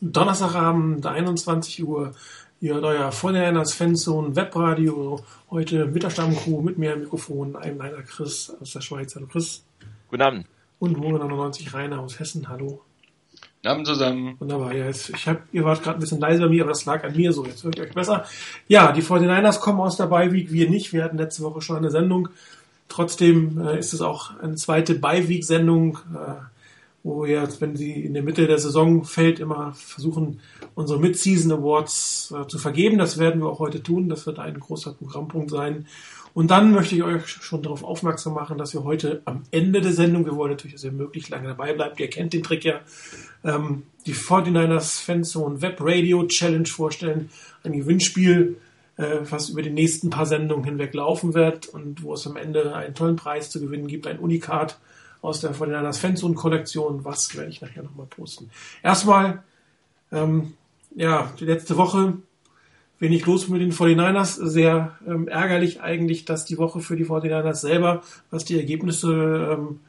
Donnerstagabend, 21 Uhr. Ihr hört euer Vorderlanders Fanzone Webradio. Heute mit der Stammcrew, mit mir am Mikrofon, einem leider Chris aus der Schweiz. Hallo Chris. Guten Abend. Und Mono 99 Rainer aus Hessen. Hallo. Guten Abend zusammen. Wunderbar. Ja, jetzt, ich hab, ihr wart gerade ein bisschen leise bei mir, aber das lag an mir so. Jetzt hört ihr euch besser. Ja, die 49ers kommen aus der Bye-Week, wir nicht. Wir hatten letzte Woche schon eine Sendung. Trotzdem äh, ist es auch eine zweite Bye-Week-Sendung. Äh, wo wir jetzt, wenn sie in der Mitte der Saison fällt, immer versuchen, unsere Mid-Season Awards äh, zu vergeben. Das werden wir auch heute tun. Das wird ein großer Programmpunkt sein. Und dann möchte ich euch schon darauf aufmerksam machen, dass wir heute am Ende der Sendung, wir wollen natürlich, dass ihr möglichst lange dabei bleibt, ihr kennt den Trick ja, ähm, die 49ers Fanzone Web Radio Challenge vorstellen. Ein Gewinnspiel, äh, was über die nächsten paar Sendungen hinweg laufen wird und wo es am Ende einen tollen Preis zu gewinnen gibt, ein Unikat aus der von der Fanzone-Kollektion. Was werde ich nachher nochmal posten. Erstmal, ähm, ja, die letzte Woche wenig los mit den 49ers. Sehr ähm, ärgerlich eigentlich, dass die Woche für die 49ers selber, was die Ergebnisse ähm,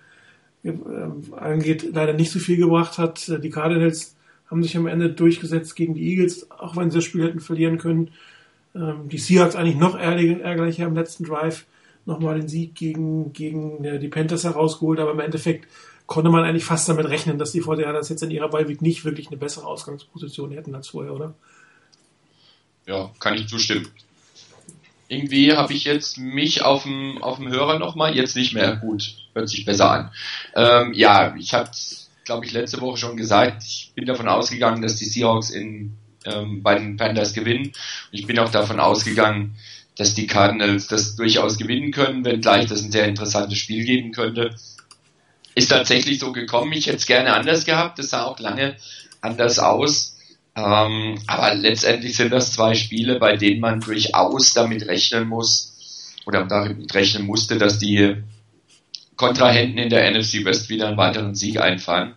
ähm, angeht, leider nicht so viel gebracht hat. Die Cardinals haben sich am Ende durchgesetzt gegen die Eagles, auch wenn sie das Spiel hätten verlieren können. Ähm, die Seahawks eigentlich noch ärgerlicher im letzten Drive nochmal den Sieg gegen, gegen äh, die Panthers herausgeholt, aber im Endeffekt konnte man eigentlich fast damit rechnen, dass die 49ers jetzt in ihrer Beiweg nicht wirklich eine bessere Ausgangsposition hätten als vorher, oder? Ja, kann ich zustimmen. Irgendwie habe ich jetzt mich auf dem, auf dem Hörer nochmal, jetzt nicht mehr. Gut, hört sich besser an. Ähm, ja, ich habe, glaube ich, letzte Woche schon gesagt, ich bin davon ausgegangen, dass die Seahawks in, ähm, bei den Panthers gewinnen. Und ich bin auch davon ausgegangen, dass die Cardinals das durchaus gewinnen können, wenngleich das ein sehr interessantes Spiel geben könnte. Ist tatsächlich so gekommen. Ich hätte es gerne anders gehabt. Das sah auch lange anders aus. Ähm, aber letztendlich sind das zwei Spiele, bei denen man durchaus damit rechnen muss oder damit rechnen musste, dass die Kontrahenten in der NFC West wieder einen weiteren Sieg einfahren.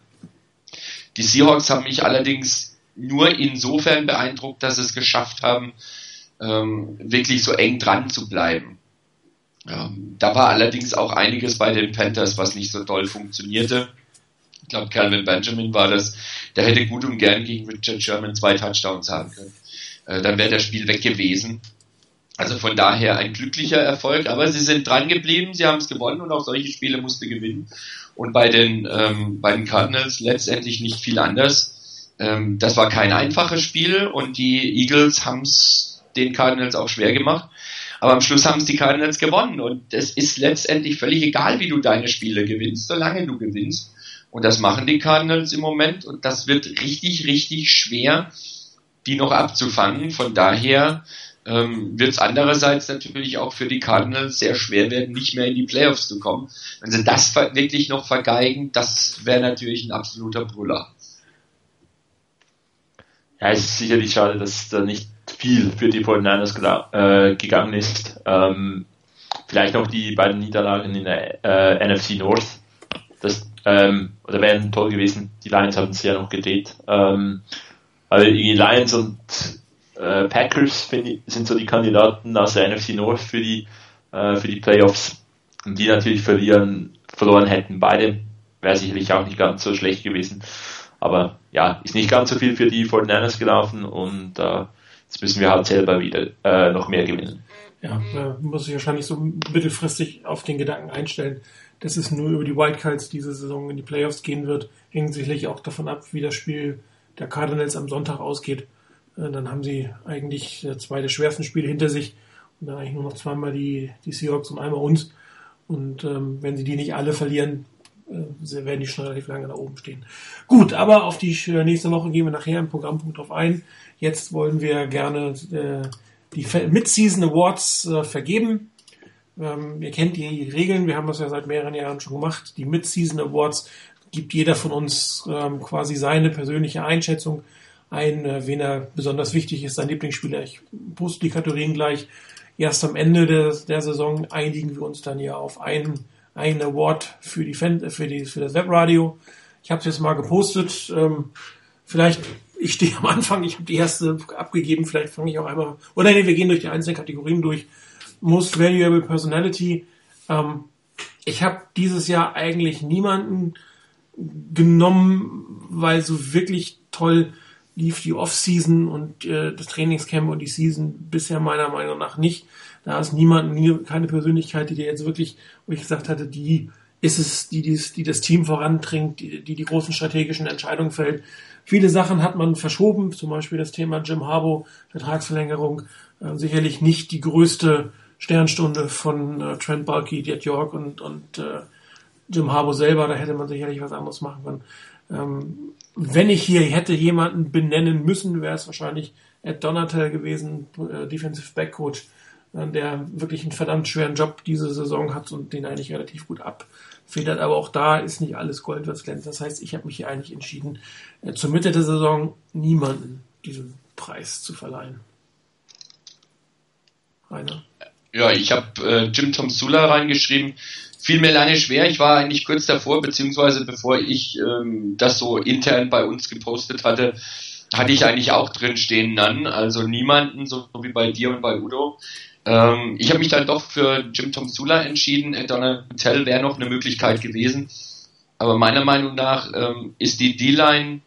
Die Seahawks haben mich allerdings nur insofern beeindruckt, dass sie es geschafft haben, ähm, wirklich so eng dran zu bleiben. Ähm, da war allerdings auch einiges bei den Panthers, was nicht so toll funktionierte. Ich glaube, Calvin Benjamin war das. Der hätte gut und gern gegen Richard Sherman zwei Touchdowns haben können. Äh, dann wäre das Spiel weg gewesen. Also von daher ein glücklicher Erfolg, aber sie sind dran geblieben, sie haben es gewonnen und auch solche Spiele musste gewinnen. Und bei den, ähm, bei den Cardinals letztendlich nicht viel anders. Ähm, das war kein einfaches Spiel und die Eagles haben es den Cardinals auch schwer gemacht. Aber am Schluss haben es die Cardinals gewonnen und es ist letztendlich völlig egal, wie du deine Spiele gewinnst, solange du gewinnst. Und das machen die Cardinals im Moment und das wird richtig, richtig schwer, die noch abzufangen. Von daher ähm, wird es andererseits natürlich auch für die Cardinals sehr schwer werden, nicht mehr in die Playoffs zu kommen. Wenn sie das wirklich noch vergeigen, das wäre natürlich ein absoluter Brüller. Ja, es ist sicherlich schade, dass da nicht viel für die 49ers äh, gegangen ist. Ähm, vielleicht noch die beiden Niederlagen in der äh, NFC North. Das ähm, oder wären toll gewesen. Die Lions haben es ja noch gedreht. Ähm, also die Lions und äh, Packers ich, sind so die Kandidaten aus der NFC North für die äh, für die Playoffs. Und die natürlich verlieren, verloren hätten beide, wäre sicherlich auch nicht ganz so schlecht gewesen. Aber ja, ist nicht ganz so viel für die 49ers gelaufen und äh, Jetzt müssen wir halt selber wieder äh, noch mehr gewinnen. Ja, da muss ich wahrscheinlich so mittelfristig auf den Gedanken einstellen, dass es nur über die Wildcards diese Saison in die Playoffs gehen wird. Hängt sicherlich auch davon ab, wie das Spiel der Cardinals am Sonntag ausgeht. Äh, dann haben sie eigentlich zwei der schwersten Spiele hinter sich und dann eigentlich nur noch zweimal die, die Seahawks und einmal uns. Und ähm, wenn sie die nicht alle verlieren, äh, werden die schon relativ lange da oben stehen. Gut, aber auf die nächste Woche gehen wir nachher im Programmpunkt drauf ein. Jetzt wollen wir gerne äh, die Mid-Season Awards äh, vergeben. Ähm, ihr kennt die Regeln, wir haben das ja seit mehreren Jahren schon gemacht. Die Mid-Season Awards gibt jeder von uns ähm, quasi seine persönliche Einschätzung ein, äh, wen er besonders wichtig ist, sein Lieblingsspieler. Ich poste die Kategorien gleich. Erst am Ende der, der Saison einigen wir uns dann ja auf einen, einen Award für, die Fan, für, die, für das Webradio. Ich habe es jetzt mal gepostet. Ähm, vielleicht ich stehe am Anfang, ich habe die erste abgegeben, vielleicht fange ich auch einmal, oder nee, wir gehen durch die einzelnen Kategorien durch. Most Valuable Personality. Ähm, ich habe dieses Jahr eigentlich niemanden genommen, weil so wirklich toll lief die Off-Season und äh, das Trainingscamp und die Season bisher meiner Meinung nach nicht. Da ist niemand, keine Persönlichkeit, die dir jetzt wirklich, wo ich gesagt hatte, die ist es, die, die, die das Team vorantrinkt, die, die die großen strategischen Entscheidungen fällt. Viele Sachen hat man verschoben, zum Beispiel das Thema Jim Harbo, Vertragsverlängerung, äh, sicherlich nicht die größte Sternstunde von äh, Trent Bulky, Diet York und, und äh, Jim Harbo selber, da hätte man sicherlich was anderes machen können. Ähm, wenn ich hier hätte jemanden benennen müssen, wäre es wahrscheinlich Ed Donatel gewesen, äh, Defensive Back Coach, der wirklich einen verdammt schweren Job diese Saison hat und den eigentlich relativ gut abfedert. Aber auch da ist nicht alles Gold, was glänzt. Das heißt, ich habe mich hier eigentlich entschieden, äh, zur Mitte der Saison niemanden diesen Preis zu verleihen. Rainer. Ja, ich habe äh, Jim Tom Sula reingeschrieben fiel mir lange schwer. Ich war eigentlich kurz davor, beziehungsweise bevor ich ähm, das so intern bei uns gepostet hatte, hatte ich eigentlich auch drin stehen dann. Also niemanden, so wie bei dir und bei Udo. Ähm, ich habe mich dann doch für Jim Tom Sula entschieden. Donald Tell wäre noch eine Möglichkeit gewesen. Aber meiner Meinung nach ähm, ist die D-Line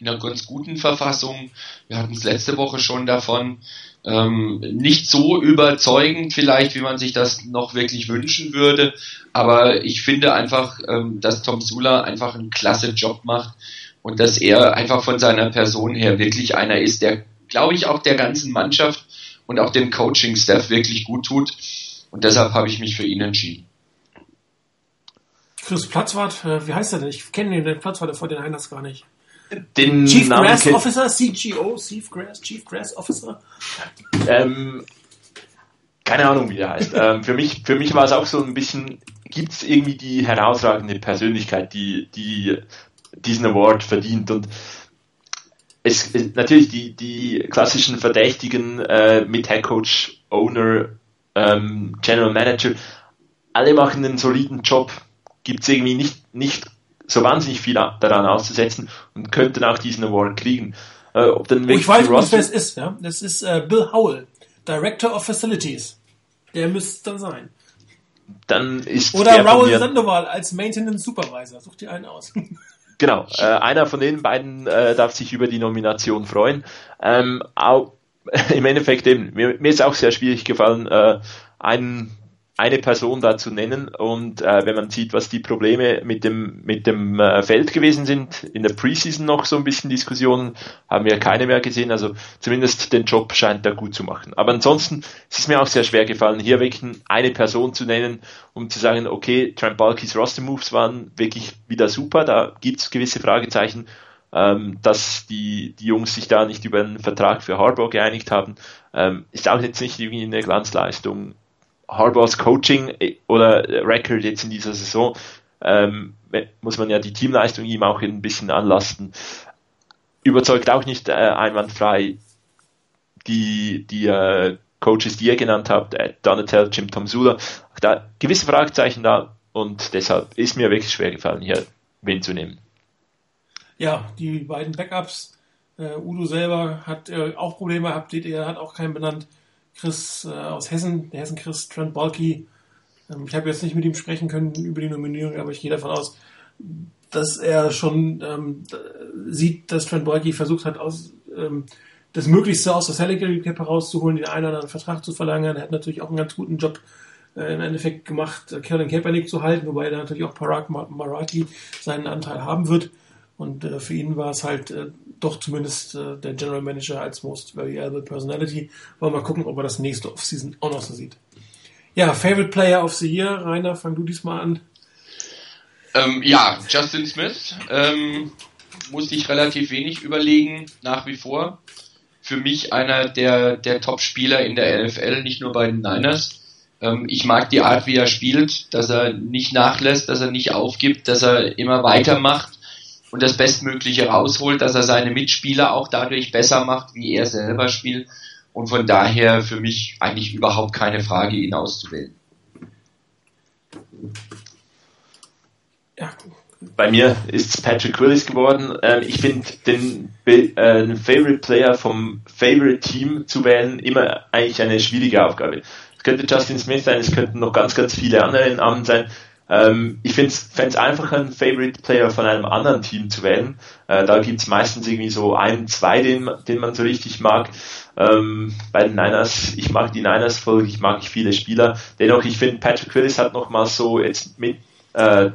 in einer ganz guten Verfassung. Wir hatten es letzte Woche schon davon. Ähm, nicht so überzeugend vielleicht, wie man sich das noch wirklich wünschen würde, aber ich finde einfach, ähm, dass Tom Sula einfach einen klasse Job macht und dass er einfach von seiner Person her wirklich einer ist, der, glaube ich, auch der ganzen Mannschaft und auch dem Coaching-Staff wirklich gut tut und deshalb habe ich mich für ihn entschieden. Chris Platzwart, äh, wie heißt er denn? Ich kenne den Platzwart vor den Einers gar nicht. Den Chief Namen Grass Officer, CGO, Chief Grass, Chief Grass Officer. Ähm, keine Ahnung, wie der heißt. ähm, für mich, für mich war es auch so ein bisschen, gibt es irgendwie die herausragende Persönlichkeit, die, die diesen Award verdient und es, natürlich die, die klassischen Verdächtigen äh, mit Head Coach, Owner, ähm, General Manager, alle machen einen soliden Job. Gibt es irgendwie nicht, nicht so wahnsinnig viel daran auszusetzen und könnten auch diesen Award kriegen. Äh, ob dann oh, ich weiß, was das ist. Ja? Das ist äh, Bill Howell, Director of Facilities. Der müsste es dann sein. Dann ist Oder Raoul Sandoval als Maintenance Supervisor. Such dir einen aus. Genau, äh, einer von den beiden äh, darf sich über die Nomination freuen. Ähm, auch, Im Endeffekt eben, mir, mir ist auch sehr schwierig gefallen, äh, einen eine Person da zu nennen. Und äh, wenn man sieht, was die Probleme mit dem mit dem äh, Feld gewesen sind, in der Preseason noch so ein bisschen Diskussionen, haben wir keine mehr gesehen, also zumindest den Job scheint er gut zu machen. Aber ansonsten ist es mir auch sehr schwer gefallen, hier wirklich eine Person zu nennen, um zu sagen, okay, Trent Balkys Roster Moves waren wirklich wieder super, da gibt es gewisse Fragezeichen, ähm, dass die, die Jungs sich da nicht über einen Vertrag für Harbour geeinigt haben, ähm, ist auch jetzt nicht irgendwie eine Glanzleistung Harbaughs Coaching äh, oder Record jetzt in dieser Saison ähm, muss man ja die Teamleistung ihm auch ein bisschen anlasten. Überzeugt auch nicht äh, einwandfrei die, die äh, Coaches, die ihr genannt habt, äh, Donatel, Jim Tomsula, da gewisse Fragezeichen da und deshalb ist mir wirklich schwer gefallen, hier wen zu nehmen. Ja, die beiden Backups, äh, Udo selber hat äh, auch Probleme gehabt, er hat auch keinen benannt. Chris äh, aus Hessen, der Hessen-Chris Trent Balky. Ähm, ich habe jetzt nicht mit ihm sprechen können über die Nominierung, aber ich gehe davon aus, dass er schon ähm, sieht, dass Trent Balky versucht hat, aus, ähm, das Möglichste aus der Salary Cap herauszuholen, den einen oder anderen Vertrag zu verlangen. Er hat natürlich auch einen ganz guten Job äh, im Endeffekt gemacht, äh, Kevin Kaepernick zu halten, wobei da natürlich auch Parag Marathi seinen Anteil haben wird. Und äh, für ihn war es halt äh, doch zumindest äh, der General Manager als Most Valuable Personality. Wollen wir mal gucken, ob er das nächste Offseason auch noch so sieht. Ja, Favorite Player of the Year, Rainer, fang du diesmal an. Ähm, ja, Justin Smith. Ähm, musste ich relativ wenig überlegen, nach wie vor. Für mich einer der, der Top-Spieler in der NFL, nicht nur bei den Niners. Ähm, ich mag die Art, wie er spielt, dass er nicht nachlässt, dass er nicht aufgibt, dass er immer weitermacht und das Bestmögliche rausholt, dass er seine Mitspieler auch dadurch besser macht, wie er selber spielt. Und von daher für mich eigentlich überhaupt keine Frage, ihn auszuwählen. Ja. Bei mir ist es Patrick Willis geworden. Ähm, ich finde den, äh, den Favorite Player vom Favorite Team zu wählen immer eigentlich eine schwierige Aufgabe. Es könnte Justin Smith sein, es könnten noch ganz, ganz viele andere Namen sein. Ähm, ich finde es einfach ein Favorite Player von einem anderen Team zu wählen. Äh, da gibt es meistens irgendwie so ein, zwei, den, den man so richtig mag. Ähm, bei den Niners, ich mag die Niners voll, ich mag viele Spieler. Dennoch, ich finde, Patrick Willis hat nochmal so jetzt mit äh,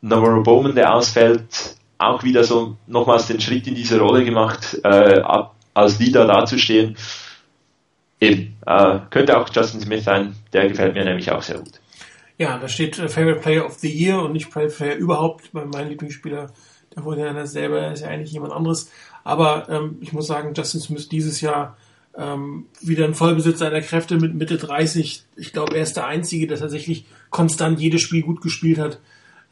Navarro Bowman, der ausfällt, auch wieder so nochmals den Schritt in diese Rolle gemacht, äh, als Leader dazustehen. Eben, äh, könnte auch Justin Smith sein, der gefällt mir nämlich auch sehr gut. Ja, da steht äh, Favorite Player of the Year und nicht Favorite Player überhaupt. Mein Lieblingsspieler der Vorteil selber ist ja eigentlich jemand anderes. Aber ähm, ich muss sagen, Justin Smith dieses Jahr ähm, wieder ein Vollbesitzer seiner Kräfte mit Mitte 30. Ich glaube, er ist der Einzige, der tatsächlich konstant jedes Spiel gut gespielt hat.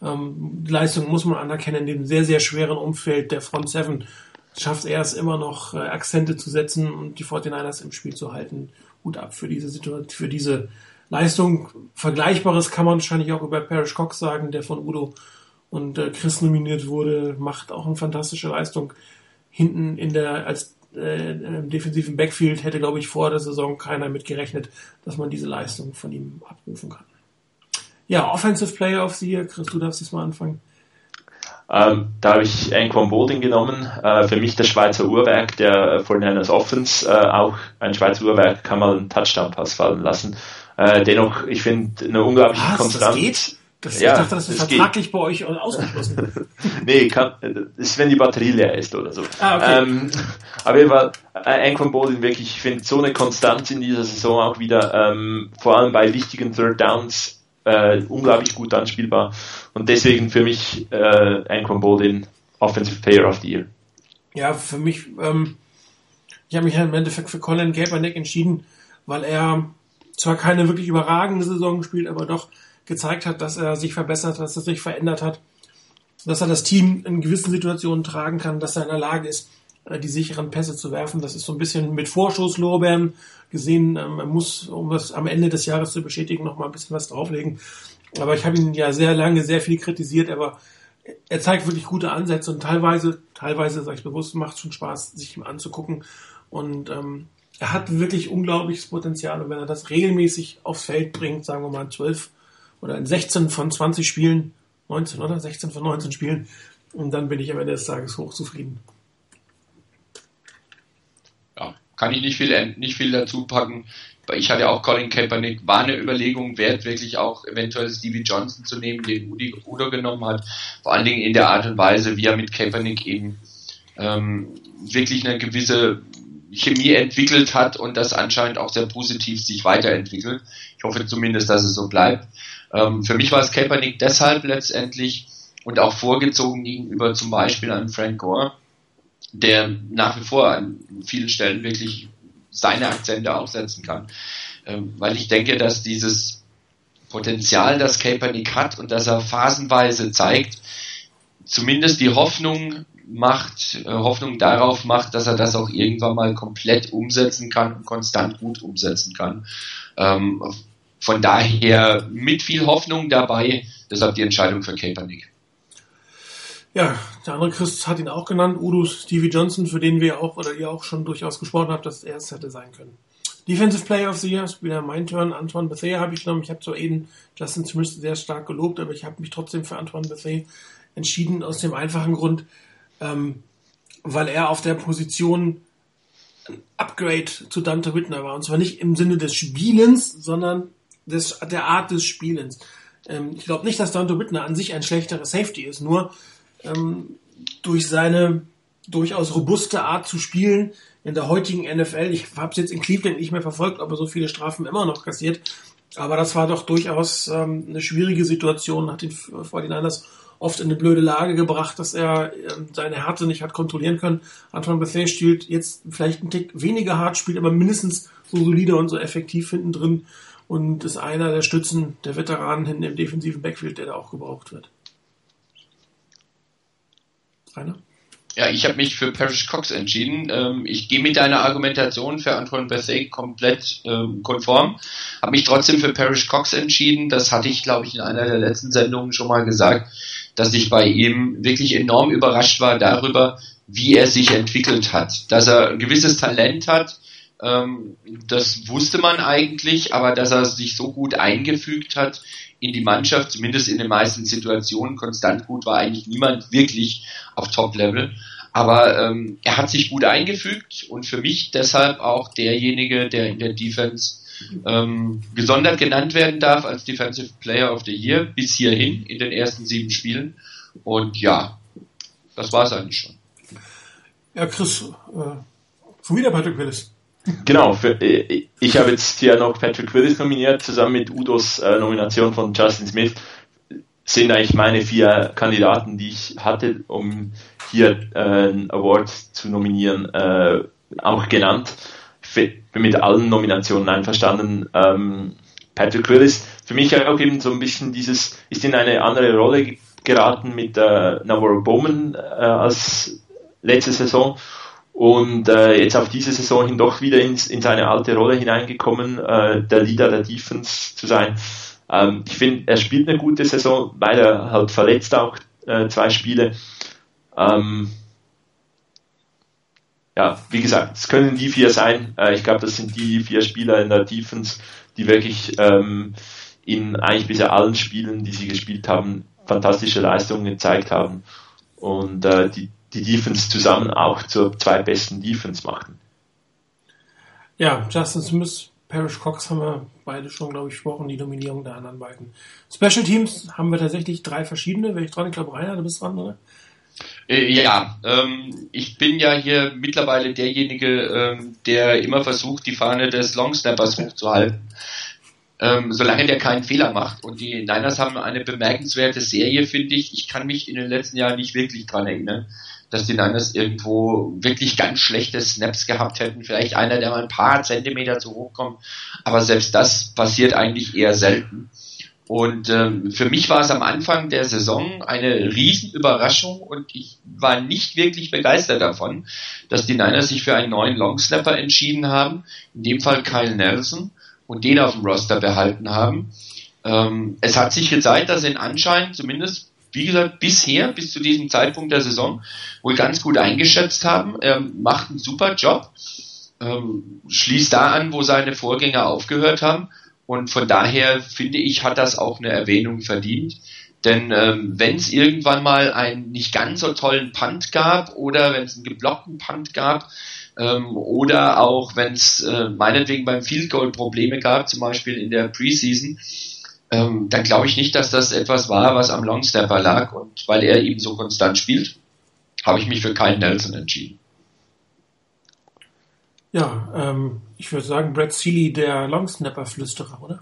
Ähm, Leistung muss man anerkennen. In dem sehr, sehr schweren Umfeld der Front Seven schafft er es immer noch, äh, Akzente zu setzen und die 49ers im Spiel zu halten. Hut ab für diese Situation, für diese Leistung. Vergleichbares kann man wahrscheinlich auch über Parrish Cox sagen, der von Udo und äh, Chris nominiert wurde, macht auch eine fantastische Leistung. Hinten in der, als äh, defensiven Backfield hätte, glaube ich, vor der Saison keiner mit gerechnet, dass man diese Leistung von ihm abrufen kann. Ja, Offensive Player of the Year, Chris, du darfst jetzt mal anfangen. Ähm, da habe ich Anquan Bolding genommen. Äh, für mich das Schweizer Uhrwerk der 49ers Offense. Äh, auch ein Schweizer Uhrwerk kann man einen Touchdown-Pass fallen lassen. Äh, dennoch, ich finde eine unglaubliche Was, Konstanz. Das geht? Das, ja, ich dachte, das ist das vertraglich geht. bei euch ausgeschlossen. nee, kann, ist, wenn die Batterie leer ist oder so. Ah, okay. Ähm, aber jeden Fall, äh, Anquan Bolding wirklich, ich finde so eine Konstanz in dieser Saison auch wieder, ähm, vor allem bei wichtigen Third Downs, äh, unglaublich gut anspielbar. Und deswegen für mich äh, Anquan Boldin Offensive Player of the Year. Ja, für mich, ähm, ich habe mich im Endeffekt für Colin Kaepernick entschieden, weil er zwar keine wirklich überragende Saison spielt, aber doch gezeigt hat, dass er sich verbessert hat, dass er sich verändert hat, dass er das Team in gewissen Situationen tragen kann, dass er in der Lage ist, äh, die sicheren Pässe zu werfen. Das ist so ein bisschen mit Vorschusslorbeeren gesehen. Ähm, er muss, um das am Ende des Jahres zu bestätigen, noch mal ein bisschen was drauflegen. Aber ich habe ihn ja sehr lange sehr viel kritisiert, aber er zeigt wirklich gute Ansätze und teilweise, teilweise, sage ich bewusst, macht schon Spaß, sich ihm anzugucken. Und ähm, er hat wirklich unglaubliches Potenzial und wenn er das regelmäßig aufs Feld bringt, sagen wir mal in 12 oder in 16 von 20 Spielen, 19 oder 16 von 19 Spielen, und dann bin ich am Ende des Tages hochzufrieden. Ja, kann ich nicht viel, nicht viel dazu packen. Ich hatte auch Colin Kaepernick, war eine Überlegung wert, wirklich auch eventuell Stevie Johnson zu nehmen, den Udo genommen hat. Vor allen Dingen in der Art und Weise, wie er mit Kaepernick eben ähm, wirklich eine gewisse Chemie entwickelt hat und das anscheinend auch sehr positiv sich weiterentwickelt. Ich hoffe zumindest, dass es so bleibt. Ähm, für mich war es Kaepernick deshalb letztendlich und auch vorgezogen gegenüber zum Beispiel an Frank Gore, der nach wie vor an vielen Stellen wirklich seine Akzente aufsetzen kann. Ähm, weil ich denke, dass dieses Potenzial, das Kaepernick hat und das er phasenweise zeigt, zumindest die Hoffnung macht, äh, Hoffnung darauf macht, dass er das auch irgendwann mal komplett umsetzen kann und konstant gut umsetzen kann. Ähm, von daher mit viel Hoffnung dabei, deshalb die Entscheidung für Kaepernick. Ja, der andere Chris hat ihn auch genannt, Udo Stevie Johnson, für den wir auch oder ihr auch schon durchaus gesprochen habt, dass er es hätte sein können. Defensive Player of the Year wieder mein Turn. Antoine Bethea habe ich genommen. Ich habe zwar eben Justin Smith sehr stark gelobt, aber ich habe mich trotzdem für Antoine Bethea entschieden, aus dem einfachen Grund, ähm, weil er auf der Position ein Upgrade zu Dante Whitner war. Und zwar nicht im Sinne des Spielens, sondern des, der Art des Spielens. Ähm, ich glaube nicht, dass Dante Whitner an sich ein schlechterer Safety ist, nur ähm, durch seine durchaus robuste Art zu spielen in der heutigen NFL. Ich habe es jetzt in Cleveland nicht mehr verfolgt, ob er so viele Strafen immer noch kassiert. Aber das war doch durchaus ähm, eine schwierige Situation, hat den 49ers oft in eine blöde Lage gebracht, dass er ähm, seine Härte nicht hat kontrollieren können. Antoine Bethea spielt jetzt vielleicht einen Tick weniger hart, spielt aber mindestens so solide und so effektiv hinten drin und ist einer der Stützen der Veteranen hinten im defensiven Backfield, der da auch gebraucht wird. Rainer? Ja, ich habe mich für Parrish Cox entschieden. Ähm, ich gehe mit deiner Argumentation für Antoine Bethea komplett ähm, konform. Habe mich trotzdem für Parrish Cox entschieden. Das hatte ich, glaube ich, in einer der letzten Sendungen schon mal gesagt, dass ich bei ihm wirklich enorm überrascht war darüber, wie er sich entwickelt hat. Dass er ein gewisses Talent hat, Ähm, das wusste man eigentlich, aber dass er sich so gut eingefügt hat in die Mannschaft, zumindest in den meisten Situationen konstant gut, war eigentlich niemand wirklich auf Top-Level. Aber ähm, er hat sich gut eingefügt und für mich deshalb auch derjenige, der in der Defense ähm, gesondert genannt werden darf als Defensive Player of the Year bis hierhin in den ersten sieben Spielen. Und ja, das war es eigentlich schon. Ja, Chris, äh, schon wieder Patrick Willis. Genau, für, äh, ich habe jetzt hier noch Patrick Willis nominiert, zusammen mit Udos äh, Nomination von Justin Smith. Sind eigentlich meine vier Kandidaten, die ich hatte, um hier äh, einen Award zu nominieren, äh, auch genannt. Bin mit allen Nominationen einverstanden. Ähm, Patrick Willis, für mich auch eben so ein bisschen dieses, ist in eine andere Rolle geraten mit äh, Navarro Bowman äh, als letzte Saison und äh, jetzt auf diese Saison hin doch wieder ins, in seine alte Rolle hineingekommen, äh, der Leader der Defense zu sein. Ähm, ich finde, er spielt eine gute Saison, weil er halt verletzt auch äh, zwei Spiele. Ähm, ja, wie gesagt, es können die vier sein. Äh, ich glaube, das sind die vier Spieler in der Defense, die wirklich ähm, in eigentlich bisher allen Spielen, die sie gespielt haben, fantastische Leistungen gezeigt haben und äh, die, die Defense zusammen auch zur zweitbesten Defense machten. Ja, Justin Smith, Parrish Cox haben wir beide schon, glaube ich, gesprochen, die Dominierung der anderen beiden. Special Teams haben wir tatsächlich drei verschiedene. Wäre ich dran? Ich glaube, Rainer, du bist dran, oder? Äh, ja, ähm, ich bin ja hier mittlerweile derjenige, ähm, der immer versucht, die Fahne des Longsnappers hochzuhalten. Ähm, solange der keinen Fehler macht. Und die Niners haben eine bemerkenswerte Serie, finde ich. Ich kann mich in den letzten Jahren nicht wirklich dran erinnern, dass die Niners irgendwo wirklich ganz schlechte Snaps gehabt hätten. Vielleicht einer, der mal ein paar Zentimeter zu hoch kommt. Aber selbst das passiert eigentlich eher selten. Und ähm, für mich war es am Anfang der Saison eine Riesenüberraschung und ich war nicht wirklich begeistert davon, dass die Niners sich für einen neuen Longsnapper entschieden haben, in dem Fall Kyle Nelson, und den auf dem Roster behalten haben. Ähm, es hat sich gezeigt, dass ihn anscheinend zumindest, wie gesagt, bisher, bis zu diesem Zeitpunkt der Saison, wohl ganz gut eingeschätzt haben. Er macht einen super Job, ähm, schließt da an, wo seine Vorgänger aufgehört haben und von daher finde ich, hat das auch eine Erwähnung verdient. Denn ähm, wenn es irgendwann mal einen nicht ganz so tollen Punt gab oder wenn es einen geblockten Punt gab ähm, oder auch wenn es äh, meinetwegen beim Field Goal Probleme gab, zum Beispiel in der Preseason, ähm, dann glaube ich nicht, dass das etwas war, was am Longstepper lag. Und weil er eben so konstant spielt, habe ich mich für Kyle Nelson entschieden. Ja, ähm, ich würde sagen, Brad Seeley, der Longsnapper-Flüsterer, oder?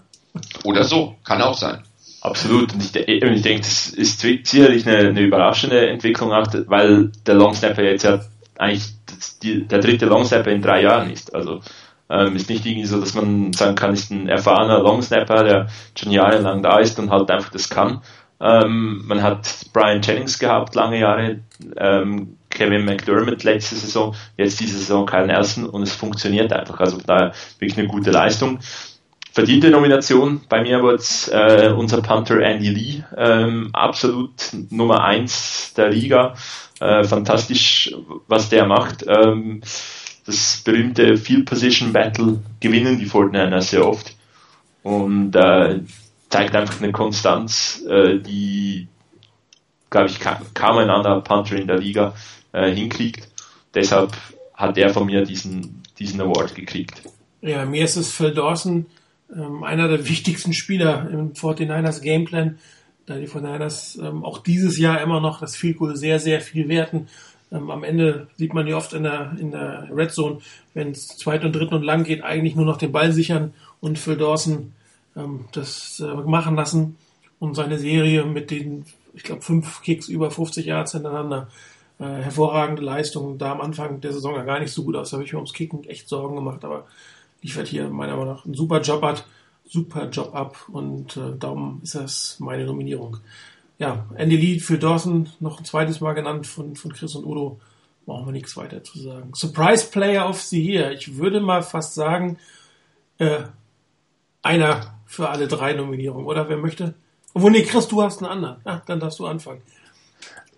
Oder so, kann auch sein. Absolut. Und ich, ich denke, das ist sicherlich eine, eine überraschende Entwicklung, auch, weil der Longsnapper jetzt ja eigentlich die, der dritte Longsnapper in drei Jahren ist. Also ähm, ist nicht irgendwie so, dass man sagen kann, ist ein erfahrener Longsnapper, der schon jahrelang da ist und halt einfach das kann. Ähm, man hat Brian Jennings gehabt, lange Jahre, ähm, Kevin McDermott letzte Saison, jetzt diese Saison Kyle Nelson und es funktioniert einfach. Also da wirklich eine gute Leistung. Verdiente Nomination. Bei mir war es äh, unser Punter Andy Lee, ähm, absolut Nummer eins der Liga. Äh, fantastisch, was der macht. Ähm, das berühmte Field Position Battle gewinnen die Fortnite sehr oft und äh, zeigt einfach eine Konstanz, äh, die, glaube ich, kaum ein anderer Punter in der Liga äh, hinkriegt. Deshalb hat er von mir diesen, diesen Award gekriegt. Ja, mir ist es Phil Dawson, ähm, einer der wichtigsten Spieler im 49ers Gameplan, da die 49ers ähm, auch dieses Jahr immer noch das Field Goal sehr, sehr viel werten. Ähm, am Ende sieht man ja oft in der, in der Red Zone, wenn es zweit und dritt und lang geht, eigentlich nur noch den Ball sichern und Phil Dawson ähm, das äh, machen lassen und seine Serie mit den, ich glaube, fünf Kicks über 50 Yards hintereinander äh, hervorragende Leistung. Da am Anfang der Saison ja gar nicht so gut aus. Da habe ich mir ums Kicken echt Sorgen gemacht, aber liefert hier meiner Meinung nach einen super Job hat, super Job ab und äh, darum ist das meine Nominierung. Ja, Andy Lee für Dawson noch ein zweites Mal genannt von, von Chris und Udo. Brauchen wir nichts weiter zu sagen. Surprise Player of the Year. Ich würde mal fast sagen, äh, einer für alle drei Nominierungen, oder? Wer möchte? Obwohl, nee, Chris, du hast einen anderen. Ja, dann darfst du anfangen.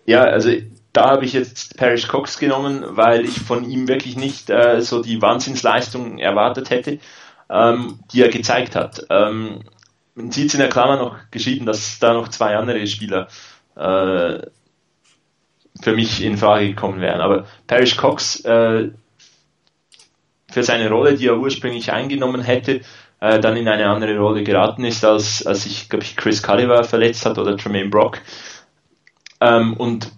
Ja, also da habe ich jetzt Parrish Cox genommen, weil ich von ihm wirklich nicht äh, so die Wahnsinnsleistung erwartet hätte, ähm, die er gezeigt hat. Ähm, man sieht es in der Klammer noch geschrieben, dass da noch zwei andere Spieler äh, für mich in Frage gekommen wären. Aber Parrish Cox äh, für seine Rolle, die er ursprünglich eingenommen hätte, äh, dann in eine andere Rolle geraten ist, als, als sich, glaube ich, Chris Culliver verletzt hat oder Tremaine Brock. Ähm, und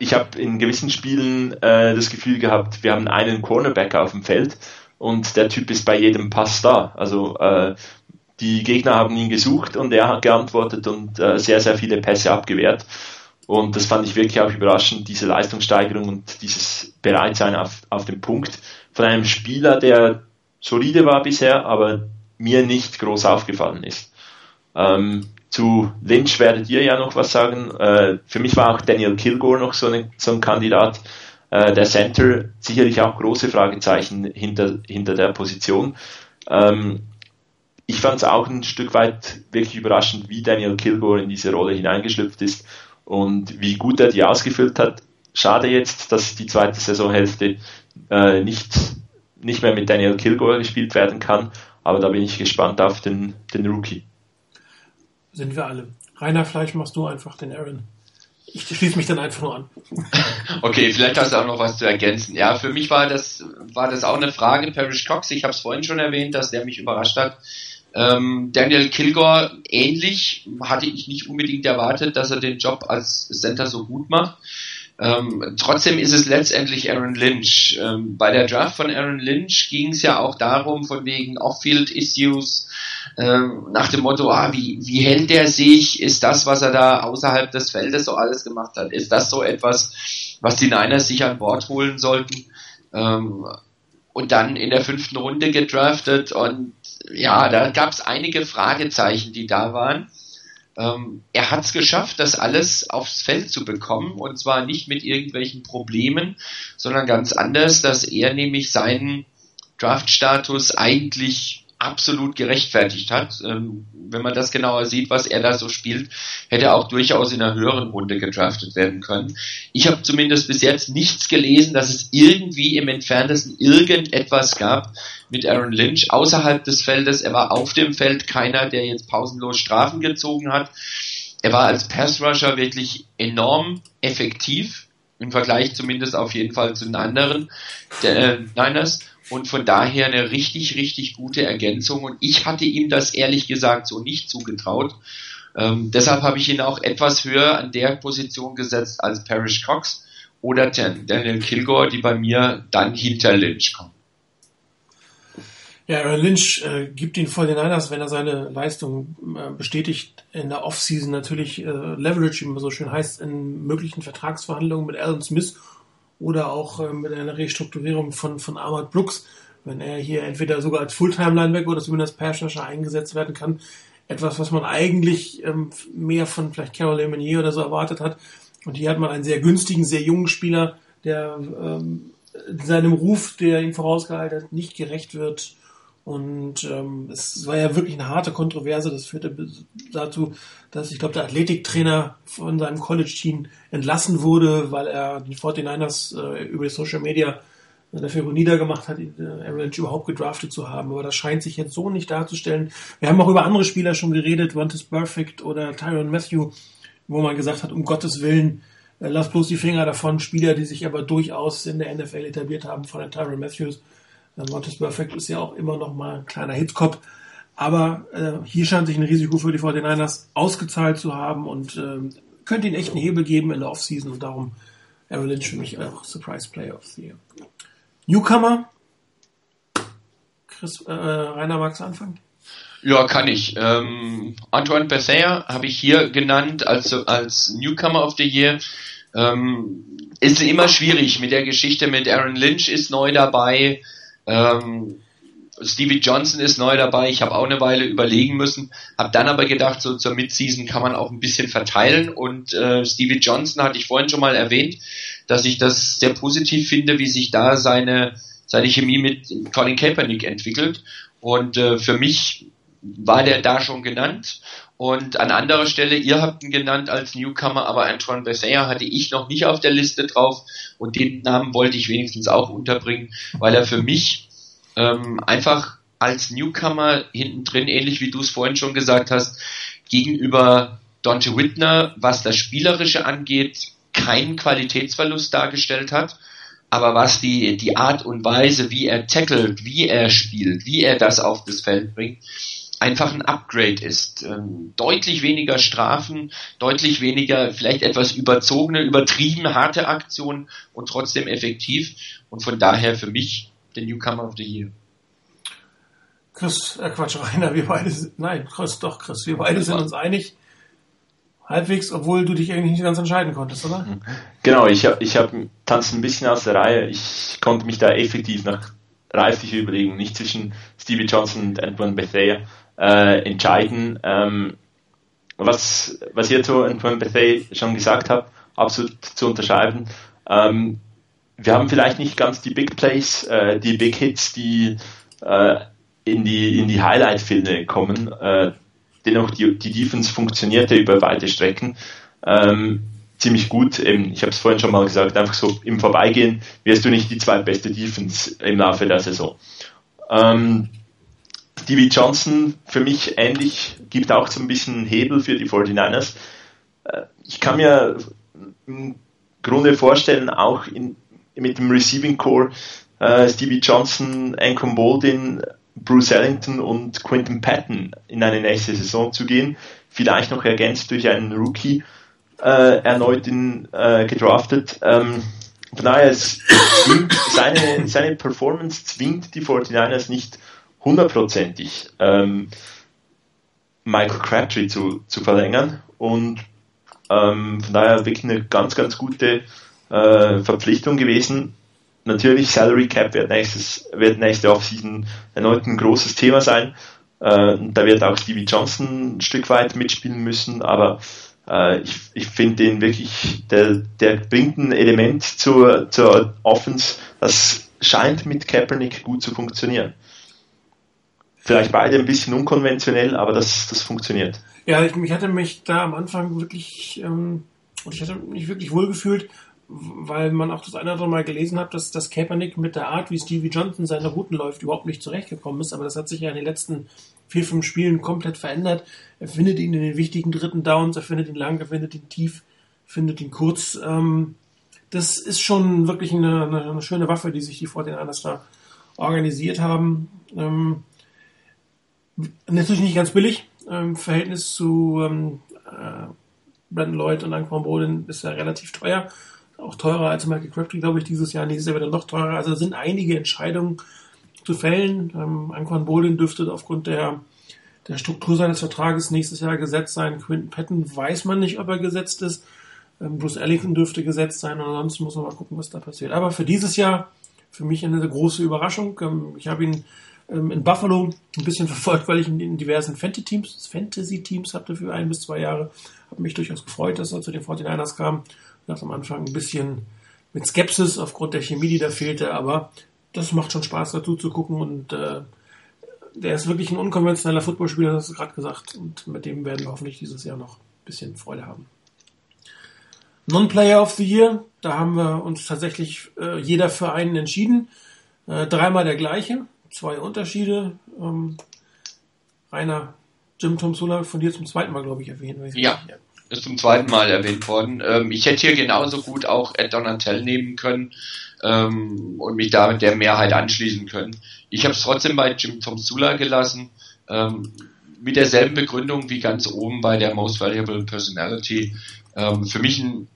ich habe in gewissen Spielen äh, das Gefühl gehabt, wir haben einen Cornerback auf dem Feld und der Typ ist bei jedem Pass da. Also äh, die Gegner haben ihn gesucht und er hat geantwortet und äh, sehr, sehr viele Pässe abgewehrt. Und das fand ich wirklich auch überraschend, diese Leistungssteigerung und dieses Bereitsein auf, auf den Punkt von einem Spieler, der solide war bisher, aber mir nicht groß aufgefallen ist. Ähm, zu Lynch werdet ihr ja noch was sagen. Äh, für mich war auch Daniel Kilgore noch so, eine, so ein Kandidat. Äh, der Center sicherlich auch große Fragezeichen hinter, hinter der Position. Ähm, ich fand es auch ein Stück weit wirklich überraschend, wie Daniel Kilgore in diese Rolle hineingeschlüpft ist und wie gut er die ausgefüllt hat. Schade jetzt, dass die zweite Saisonhälfte äh, nicht, nicht mehr mit Daniel Kilgore gespielt werden kann, aber da bin ich gespannt auf den, den Rookie. Sind wir alle. Rainer, vielleicht machst du einfach den Aaron. Ich schließe mich dann einfach nur an. okay, vielleicht hast du auch noch was zu ergänzen. Ja, für mich war das, war das auch eine Frage. Parrish Cox, ich habe es vorhin schon erwähnt, dass der mich überrascht hat. Ähm, Daniel Kilgore ähnlich, hatte ich nicht unbedingt erwartet, dass er den Job als Center so gut macht. Ähm, trotzdem ist es letztendlich Aaron Lynch. Ähm, bei der Draft von Aaron Lynch ging es ja auch darum, von wegen Off-Field-Issues, ähm, nach dem Motto, ah, wie, wie hält der sich? Ist das, was er da außerhalb des Feldes so alles gemacht hat, ist das so etwas, was die Niners sich an Bord holen sollten? Ähm, und dann in der fünften Runde gedraftet und ja, da gab es einige Fragezeichen, die da waren. Ähm, er hat es geschafft, das alles aufs Feld zu bekommen und zwar nicht mit irgendwelchen Problemen, sondern ganz anders, dass er nämlich seinen Draftstatus eigentlich absolut gerechtfertigt hat. Ähm, wenn man das genauer sieht, was er da so spielt, hätte er auch durchaus in einer höheren Runde gedraftet werden können. Ich habe zumindest bis jetzt nichts gelesen, dass es irgendwie im entferntesten irgendetwas gab mit Aaron Lynch außerhalb des Feldes. Er war auf dem Feld keiner, der jetzt pausenlos Strafen gezogen hat. Er war als Pass Rusher wirklich enorm effektiv im Vergleich zumindest auf jeden Fall zu den anderen der, äh, Niners und von daher eine richtig, richtig gute Ergänzung. Und ich hatte ihm das ehrlich gesagt so nicht zugetraut. Ähm, deshalb habe ich ihn auch etwas höher an der Position gesetzt als Parrish Cox oder Daniel Kilgore, die bei mir dann hinter Lynch kommen. Ja, Lynch äh, gibt ihn voll den Einlass, wenn er seine Leistung äh, bestätigt in der Offseason natürlich äh, Leverage, wie man so schön heißt, in möglichen Vertragsverhandlungen mit Alan Smith oder auch äh, mit einer Restrukturierung von, von Ahmad Brooks, wenn er hier entweder sogar als Fulltime-Linebacker oder zumindest pass eingesetzt werden kann. Etwas, was man eigentlich ähm, mehr von vielleicht Carol Lemonier oder so erwartet hat. Und hier hat man einen sehr günstigen, sehr jungen Spieler, der ähm, seinem Ruf, der ihm vorausgehalten hat, nicht gerecht wird. Und ähm, es war ja wirklich eine harte Kontroverse. Das führte dazu, dass ich glaube, der Athletiktrainer von seinem College-Team entlassen wurde, weil er die 49ers äh, über Social Media dafür niedergemacht hat, ihn, äh, Aaron Lynch überhaupt gedraftet zu haben. Aber das scheint sich jetzt so nicht darzustellen. Wir haben auch über andere Spieler schon geredet, Wantis Perfect oder Tyron Matthew, wo man gesagt hat, um Gottes Willen, äh, lass bloß die Finger davon. Spieler, die sich aber durchaus in der NFL etabliert haben, von den Tyron Matthews Montes Perfect ist ja auch immer noch mal ein kleiner Hitzkopf. Aber äh, hier scheint sich ein Risiko für die 49ers ausgezahlt zu haben und äh, könnte ihnen echt einen Hebel geben in der Offseason und darum Aaron Lynch für mich auch Surprise Player of the Year. Newcomer? Chris, äh, Rainer, magst du anfangen? Ja, kann ich. Ähm, Antoine Bethea habe ich hier genannt als, als Newcomer of the Year. Ähm, ist immer schwierig mit der Geschichte mit Aaron Lynch ist neu dabei. Ähm, Stevie Johnson ist neu dabei. Ich habe auch eine Weile überlegen müssen, habe dann aber gedacht, so zur Midseason kann man auch ein bisschen verteilen. Und äh, Stevie Johnson hatte ich vorhin schon mal erwähnt, dass ich das sehr positiv finde, wie sich da seine seine Chemie mit Colin Kaepernick entwickelt. Und äh, für mich war der da schon genannt. Und an anderer Stelle, ihr habt ihn genannt als Newcomer, aber Antoine Bethea hatte ich noch nicht auf der Liste drauf und den Namen wollte ich wenigstens auch unterbringen, weil er für mich ähm, einfach als Newcomer hinten drin, ähnlich wie du es vorhin schon gesagt hast, gegenüber Dante Whitner, was das Spielerische angeht, keinen Qualitätsverlust dargestellt hat. Aber was die, die Art und Weise, wie er tackelt, wie er spielt, wie er das auf das Feld bringt, einfach ein Upgrade ist. Ähm, deutlich weniger Strafen, deutlich weniger, vielleicht etwas überzogene, übertrieben harte Aktionen und trotzdem effektiv. Und von daher für mich der Newcomer of the Year. Chris, äh Quatsch, Rainer, wir beide sind, nein, Chris, doch, Chris, wir beide sind uns einig. Halbwegs, obwohl du dich eigentlich nicht ganz entscheiden konntest, oder? Genau, ich habe ich hab tanzt ein bisschen aus der Reihe. Ich konnte mich da effektiv nach reiflich überlegen, nicht zwischen Stevie Johnson und Antoine Bethea äh, entscheiden. Ähm, was, was ihr zu Antoine Bethea schon gesagt habt, absolut zu unterschreiben. Ähm, wir haben vielleicht nicht ganz die Big Plays, äh, die Big Hits, die äh, in die, in die Highlight-Filme kommen. Äh, dennoch die, die Defense funktionierte über weite Strecken ähm, ziemlich gut. Eben, ich habe es vorhin schon mal gesagt, einfach so im Vorbeigehen wirst du nicht die zweitbeste Defense im Laufe der Saison. Ähm, Stevie Johnson für mich ähnlich, gibt auch so ein bisschen Hebel für die 49ers. Äh, ich kann mir im Grunde vorstellen, auch in, mit dem Receiving Core, äh, Stevie Johnson, Ancon Baldwin, Bruce Ellington und Quinton Patton in eine nächste Saison zu gehen. Vielleicht noch ergänzt durch einen Rookie äh, erneut in, äh, gedraftet. Ähm, von daher, es zwingt, seine, seine Performance zwingt die 49ers nicht hundertprozentig ähm, Michael Crabtree zu, zu verlängern und ähm, von daher wirklich eine ganz, ganz gute äh, Verpflichtung gewesen natürlich Salary Cap wird nächstes, wird nächste Offseason erneut ein großes Thema sein. Äh, da wird auch Stevie Johnson ein Stück weit mitspielen müssen, aber äh, ich, ich finde den wirklich, der, der bringt ein Element zur, zur Offense, das scheint mit Kaepernick gut zu funktionieren. Vielleicht beide ein bisschen unkonventionell, aber das, das funktioniert. Ja, ich, ich hatte mich da am Anfang wirklich, ähm, ich hatte mich wirklich wohlgefühlt weil man auch das eine oder andere Mal gelesen hat, dass, dass Kaepernick mit der Art, wie Stevie Johnson seine Routen läuft, überhaupt nicht zurechtgekommen ist. Aber das hat sich ja in den letzten vier, fünf Spielen komplett verändert. Er findet ihn in den wichtigen dritten Downs, er findet ihn lang, er findet ihn tief, findet ihn kurz. Ähm, das ist schon wirklich eine, eine, eine, schöne Waffe, die sich die vor den anders da organisiert haben. Ähm, natürlich nicht ganz billig. Im Verhältnis zu ähm, äh, Brandon Lloyd und Anquan Bolin ist er relativ teuer auch teurer als Michael Crabtree, glaube ich, dieses Jahr. Nächstes Jahr wird er noch teurer. Also sind einige Entscheidungen zu fällen. Ähm, Anquan Bolin dürfte aufgrund der, der Struktur seines Vertrages nächstes Jahr gesetzt sein. Quinton Patton weiß man nicht, ob er gesetzt ist. Ähm, Bruce Ellington dürfte gesetzt sein. Und ansonsten muss man mal gucken, was da passiert. Aber für dieses Jahr für mich eine große Überraschung. Ähm, ich habe ihn ähm, in Buffalo ein bisschen verfolgt, weil ich ihn in diversen Fantasy-Teams Fantasy -Teams hatte für ein bis zwei Jahre. Habe mich durchaus gefreut, dass er zu den 49ers kam das am Anfang ein bisschen mit Skepsis aufgrund der Chemie, die da fehlte, aber das macht schon Spaß dazu zu gucken und äh, der ist wirklich ein unkonventioneller Footballspieler, das hast du gerade gesagt, und mit dem werden wir hoffentlich dieses Jahr noch ein bisschen Freude haben. Non-Player of the Year, da haben wir uns tatsächlich äh, jeder für einen entschieden. Äh, dreimal der gleiche, zwei Unterschiede. Ähm, Rainer, Jim Tom Sula von dir zum zweiten Mal, glaube ich, erwähnen. Ja. ja ist zum zweiten Mal erwähnt worden. Ähm, ich hätte hier genauso gut auch Ed Donatel nehmen können ähm, und mich da mit der Mehrheit anschließen können. Ich habe es trotzdem bei Jim Tom Sula gelassen, ähm, mit derselben Begründung wie ganz oben bei der Most Valuable Personality. Ähm, für mich ein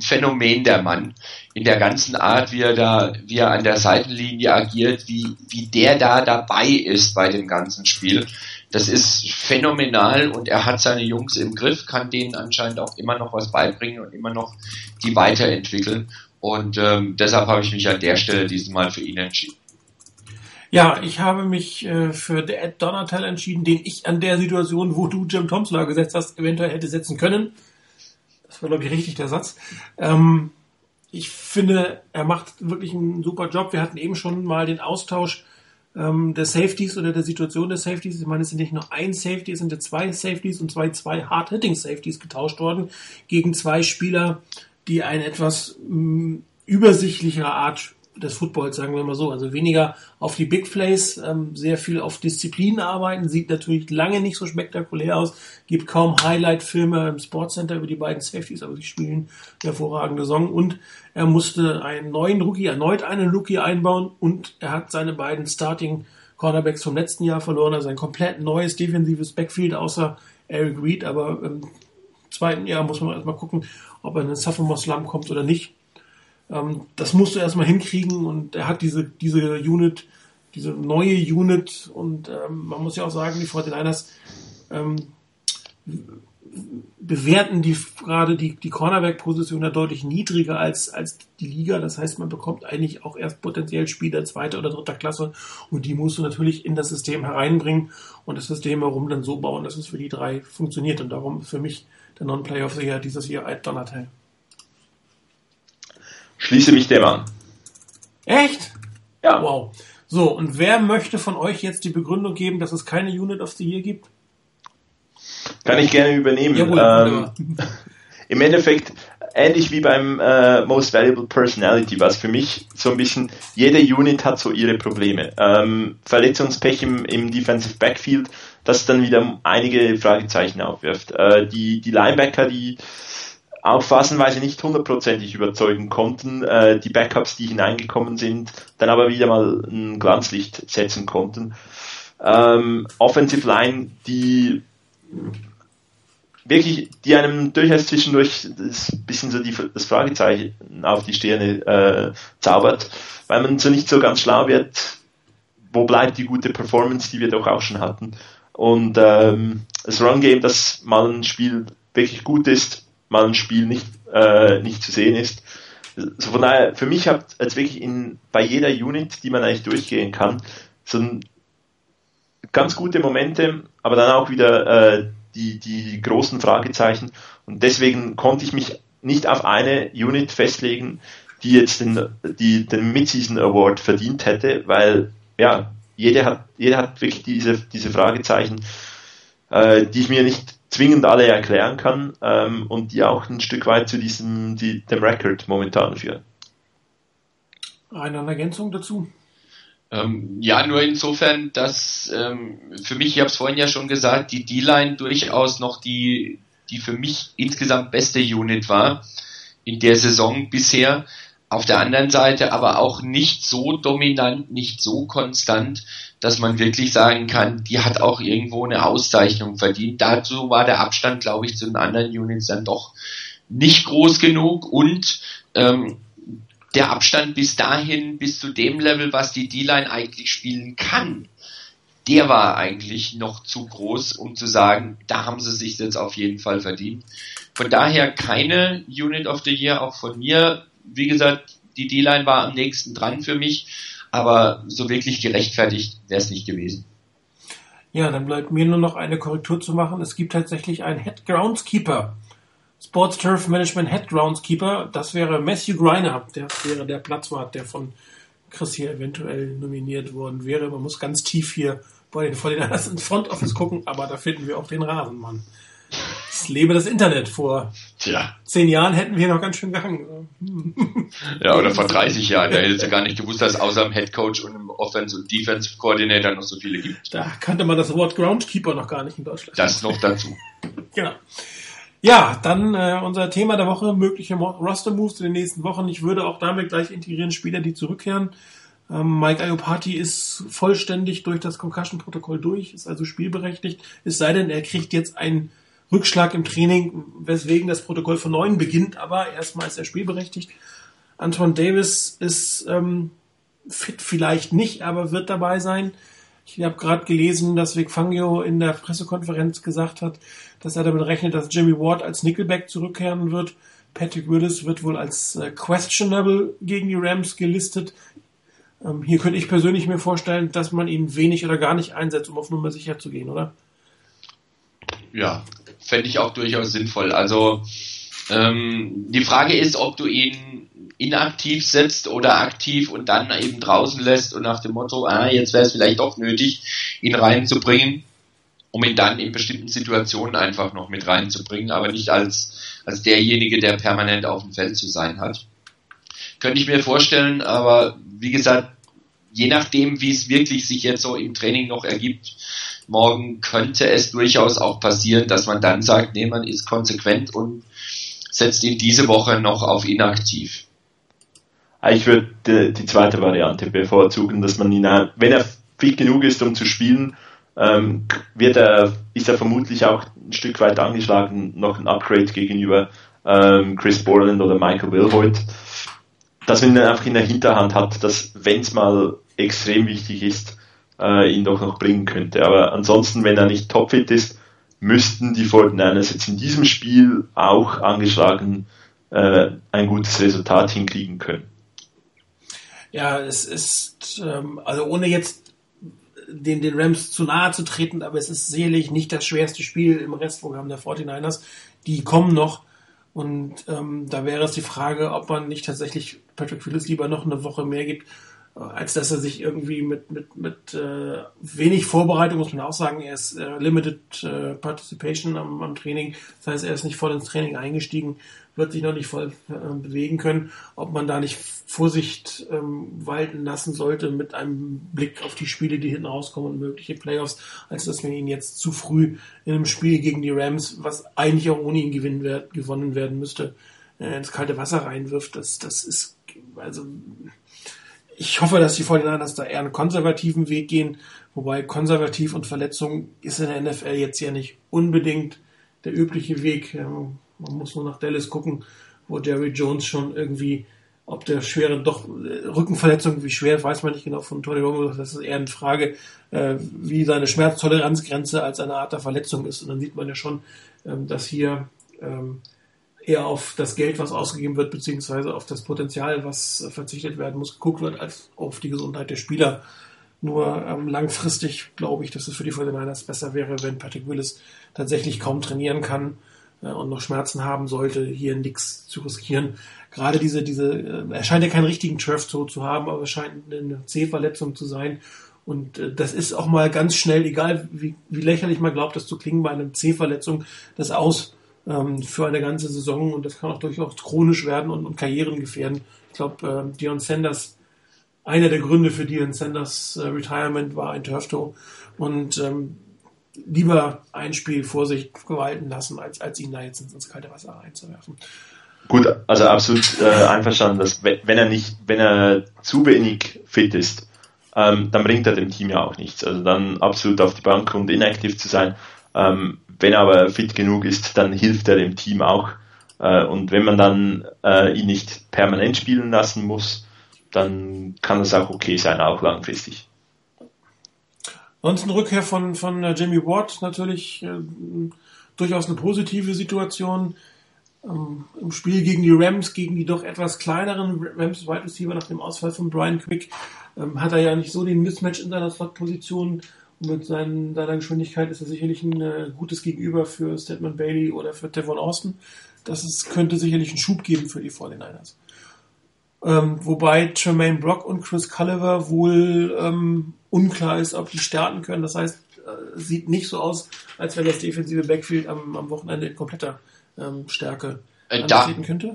Phänomen der Mann in der ganzen Art, wie er da, wie er an der Seitenlinie agiert, wie, wie der da dabei ist bei dem ganzen Spiel. Das ist phänomenal und er hat seine Jungs im Griff, kann denen anscheinend auch immer noch was beibringen und immer noch die weiterentwickeln. Und ähm, deshalb habe ich mich an der Stelle dieses Mal für ihn entschieden. Ja, ich habe mich äh, für Ed Donatel entschieden, den ich an der Situation, wo du Jim Thompson gesetzt hast, eventuell hätte setzen können. Das war, glaube ich, richtig der Satz. Ähm, ich finde, er macht wirklich einen super Job. Wir hatten eben schon mal den Austausch ähm, der Safeties oder der Situation der Safeties. Ich meine, es sind nicht nur ein Safety, es sind ja zwei Safeties und zwei, zwei Hard-Hitting-Safeties getauscht worden gegen zwei Spieler, die eine etwas mh, mm, übersichtlichere Art des Footballs, sagen wir mal so. Also weniger auf die Big Plays, ähm, sehr viel auf Disziplinen arbeiten. Sieht natürlich lange nicht so spektakulär aus. Gibt kaum Highlight-Filme im Sportcenter über die beiden Safeties, aber sie spielen hervorragende Song. Und er musste einen neuen Rookie, erneut einen Rookie einbauen und er hat seine beiden Starting Cornerbacks vom letzten Jahr verloren. Also ein komplett neues defensives Backfield außer Eric Reed, aber im zweiten Jahr muss man erstmal gucken, ob er in den Sophomore Slum kommt oder nicht. Ähm, das musst du erstmal hinkriegen und er hat diese, diese Unit, diese neue Unit und ähm, man muss ja auch sagen, die 49ers ähm, bewerten die gerade die, die Cornerback-Position ja deutlich niedriger als, als die Liga. Das heißt, man bekommt eigentlich auch erst potenziell Spieler zweiter oder dritter Klasse und die musst du natürlich in das System hereinbringen und das System herum dann so bauen, dass es für die drei funktioniert. Und darum ist für mich der Non-Player of dieses Jahr Ed Donatel. Schließe mich dem an. Echt? Ja. Wow. So, und wer möchte von euch jetzt die Begründung geben, dass es keine Unit of the Year gibt? Kann ich gerne übernehmen. Jawohl, ähm, Im Endeffekt ähnlich wie beim äh, Most Valuable Personality, was für mich so ein bisschen, jede Unit hat so ihre Probleme. Ähm, Verletzungspech im, im Defensive Backfield, das dann wieder einige Fragezeichen aufwirft. Äh, die, die Linebacker, die auch phasenweise nicht hundertprozentig überzeugen konnten, äh, die Backups, die hineingekommen sind, dann aber wieder mal ein Glanzlicht setzen konnten. Ähm, Offensive Line, die wirklich, die einem durchaus zwischendurch das bisschen so die, das Fragezeichen auf die Stirne äh, zaubert, weil man so nicht so ganz schlau wird, wo bleibt die gute Performance, die wir doch auch schon hatten. Und ähm, das Run Game, das mal ein Spiel wirklich gut ist, mal ein Spiel nicht, äh, nicht zu sehen ist. So von daher, für mich hat es wirklich in, bei jeder Unit, die man eigentlich durchgehen kann, so ein, ganz gute Momente, aber dann auch wieder äh, die, die großen Fragezeichen. Und deswegen konnte ich mich nicht auf eine Unit festlegen, die jetzt den, die, den Mid-Season Award verdient hätte, weil ja, jeder hat, jeder hat wirklich diese, diese Fragezeichen, äh, die ich mir nicht zwingend alle erklären kann ähm, und die auch ein Stück weit zu diesem die, dem Record momentan führen. Eine Ergänzung dazu? Ähm, ja, nur insofern, dass ähm, für mich, ich habe es vorhin ja schon gesagt, die D-Line durchaus noch die, die für mich insgesamt beste Unit war in der Saison bisher. Auf der anderen Seite aber auch nicht so dominant, nicht so konstant, dass man wirklich sagen kann, die hat auch irgendwo eine Auszeichnung verdient. Dazu war der Abstand, glaube ich, zu den anderen Units dann doch nicht groß genug und ähm, der Abstand bis dahin, bis zu dem Level, was die D-Line eigentlich spielen kann, der war eigentlich noch zu groß, um zu sagen, da haben sie sich jetzt auf jeden Fall verdient. Von daher keine Unit of the Year, auch von mir. Wie gesagt, die D-Line war am nächsten dran für mich, aber so wirklich gerechtfertigt wäre es nicht gewesen. Ja, dann bleibt mir nur noch eine Korrektur zu machen. Es gibt tatsächlich einen Head Groundskeeper Sports Turf Management Head Groundskeeper, das wäre Matthew Griner, der wäre der Platzwart, der von Chris hier eventuell nominiert worden wäre. Man muss ganz tief hier bei den Fortinanders ins Front Office gucken, aber da finden wir auch den Rasenmann. Es lebe das Internet. Vor Tja. zehn Jahren hätten wir noch ganz schön gehangen. Ja, oder vor 30 Jahren. Da hättest du gar nicht gewusst, dass außer dem Head Coach und dem Offense- und Defense-Coordinator noch so viele gibt. Da kannte man das Wort Groundkeeper noch gar nicht in Deutschland. Das noch dazu. genau. Ja, dann äh, unser Thema der Woche, mögliche Roster-Moves in den nächsten Wochen. Ich würde auch damit gleich integrieren Spieler, die zurückkehren. Ähm, Mike Ayopati ist vollständig durch das Concussion-Protokoll durch, ist also spielberechtigt. Es sei denn, er kriegt jetzt einen Rückschlag im Training, weswegen das Protokoll von neuem beginnt, aber erstmal ist er spielberechtigt. Anton Davis ist ähm, fit vielleicht nicht, aber wird dabei sein. Ich habe gerade gelesen, dass Vic Fangio in der Pressekonferenz gesagt hat, dass er damit rechnet, dass Jimmy Ward als Nickelback zurückkehren wird. Patrick Willis wird wohl als äh, questionable gegen die Rams gelistet. Ähm, hier könnte ich persönlich mir vorstellen, dass man ihn wenig oder gar nicht einsetzt, um auf Nummer sicher zu gehen, oder? Ja, fände ich auch durchaus sinnvoll. Also Ähm, die Frage ist, ob du ihn inaktiv setzt oder aktiv und dann eben draußen lässt und nach dem Motto, ah, jetzt wäre es vielleicht doch nötig, ihn reinzubringen, um ihn dann in bestimmten Situationen einfach noch mit reinzubringen, aber nicht als, als derjenige, der permanent auf dem Feld zu sein hat. Könnte ich mir vorstellen, aber wie gesagt, je nachdem, wie es wirklich sich jetzt so im Training noch ergibt, morgen könnte es durchaus auch passieren, dass man dann sagt, nee, man ist konsequent und setzt ihn diese Woche noch auf inaktiv. Ah, ich würde die, die, zweite Variante bevorzugen, dass man ihn, wenn er fit genug ist, um zu spielen, ähm, wird er, ist er vermutlich auch ein Stück weit angeschlagen, noch ein Upgrade gegenüber ähm, Chris Borland oder Michael Wilhoit, dass man ihn einfach in der Hinterhand hat, dass wenn es mal extrem wichtig ist, äh, ihn doch noch bringen könnte. Aber ansonsten, wenn er nicht topfit ist, müssten die 49ers jetzt in diesem Spiel auch angeschlagen äh, ein gutes Resultat hinkriegen können. Ja, es ist, ähm, also ohne jetzt den, den Rams zu nahe zu treten, aber es ist sicherlich nicht das schwerste Spiel im Restprogramm der 49ers. Die kommen noch. Und ähm, da wäre es die Frage, ob man nicht tatsächlich Patrick Willis lieber noch eine Woche mehr gibt, als dass er sich irgendwie mit, mit, mit äh, wenig Vorbereitung, muss man auch sagen, er ist äh, Limited äh, Participation am, am Training, das heißt, er ist nicht voll ins Training eingestiegen, wird sich noch nicht voll äh, bewegen können, ob man da nicht Vorsicht ähm, walten lassen sollte mit einem Blick auf die Spiele, die hinten rauskommen und mögliche Playoffs, als dass man ihn jetzt zu früh in einem Spiel gegen die Rams, was eigentlich auch ohne ihn gewinnen werd, gewonnen werden müsste, äh, ins kalte Wasser reinwirft. Das, das ist, also ich hoffe, dass die 49ers da eher einen konservativen Weg gehen, wobei konservativ und Verletzung ist in der NFL jetzt ja nicht unbedingt der übliche Weg. Ähm, man muss nur nach Dallas gucken, wo Jerry Jones schon irgendwie, ob der schwere, doch äh, Rückenverletzung, wie schwer, weiß man nicht genau von Tony Romo, das ist eher eine Frage, äh, wie seine Schmerztoleranzgrenze als eine Art der Verletzung ist. Und dann sieht man ja schon, ähm, dass hier ähm, eher auf das Geld, was ausgegeben wird, beziehungsweise auf das Potenzial, was verzichtet werden muss, geguckt wird, als auf die Gesundheit der Spieler. Nur ähm, langfristig glaube ich, dass es für die 49ers besser wäre, wenn Patrick Willis tatsächlich kaum trainieren kann äh, und noch Schmerzen haben sollte, hier nichts zu riskieren. Gerade diese, diese, äh, er scheint ja keinen richtigen Turf-Toe zu haben, aber es scheint eine C-Verletzung zu sein. Und äh, das ist auch mal ganz schnell, egal wie, wie lächerlich man glaubt, das zu klingen bei einer C-Verletzung, das aus ähm, für eine ganze Saison und das kann auch durchaus chronisch werden und, und Karrieren gefährden. Ich glaube, äh, Dion Sanders, einer der Gründe für Dion Sanders äh, Retirement war ein Turftoe und ähm, lieber ein Spiel vor sich gewalten lassen, als, als ihn da jetzt ins, ins kalte Wasser reinzuwerfen. Gut, also absolut äh, einverstanden, dass wenn er nicht, wenn er zu wenig fit ist, ähm, dann bringt er dem Team ja auch nichts. Also dann absolut auf die Bank und inaktiv zu sein, ähm, wenn er aber fit genug ist, dann hilft er dem Team auch. Äh, und wenn man dann äh, ihn nicht permanent spielen lassen muss, dann kann das auch okay sein, auch langfristig. Ansonsten Rückkehr von, von äh, Jamie Watt natürlich äh, durchaus eine positive Situation. Ähm, Im Spiel gegen die Rams, gegen die doch etwas kleineren Rams Wide Receiver nach dem Ausfall von Brian Quick, ähm, hat er ja nicht so den Mismatch in seiner Slot-Position mit seinen, seiner Geschwindigkeit ist er sicherlich ein äh, gutes Gegenüber für Stedman Bailey oder für Tevon Austin. Das ist, könnte sicherlich einen Schub geben für die 49ers. Ähm, wobei Tremaine Brock und Chris Culliver wohl ähm, unklar ist, ob die starten können. Das heißt, äh, sieht nicht so aus, als wenn das defensive Backfield am, am Wochenende in kompletter ähm, Stärke äh, da,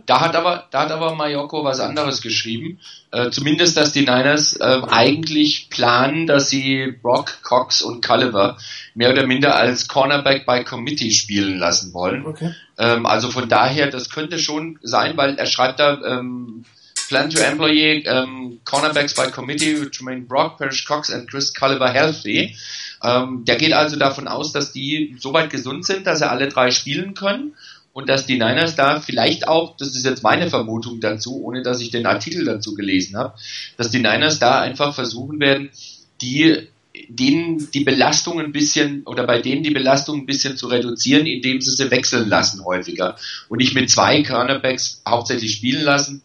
da hat aber, da hat aber Mallorco was anderes geschrieben. Äh, zumindest, dass die Niners äh, eigentlich planen, dass sie Brock, Cox und Culliver mehr oder minder als Cornerback by Committee spielen lassen wollen. Okay. Ähm, also von daher, das könnte schon sein, weil er schreibt da, ähm, Plan to employ um, cornerbacks by committee, Jermaine Brock, Parrish Cox and Chris Culliver healthy. Ähm, der geht also davon aus, dass die soweit gesund sind, dass sie alle drei spielen können und dass die Niners da vielleicht auch, das ist jetzt meine Vermutung dazu, ohne dass ich den Artikel dazu gelesen habe, dass die Niners da einfach versuchen werden, die denen die Belastung ein bisschen oder bei denen die Belastung ein bisschen zu reduzieren, indem sie sie wechseln lassen häufiger und nicht mit zwei Cornerbacks hauptsächlich spielen lassen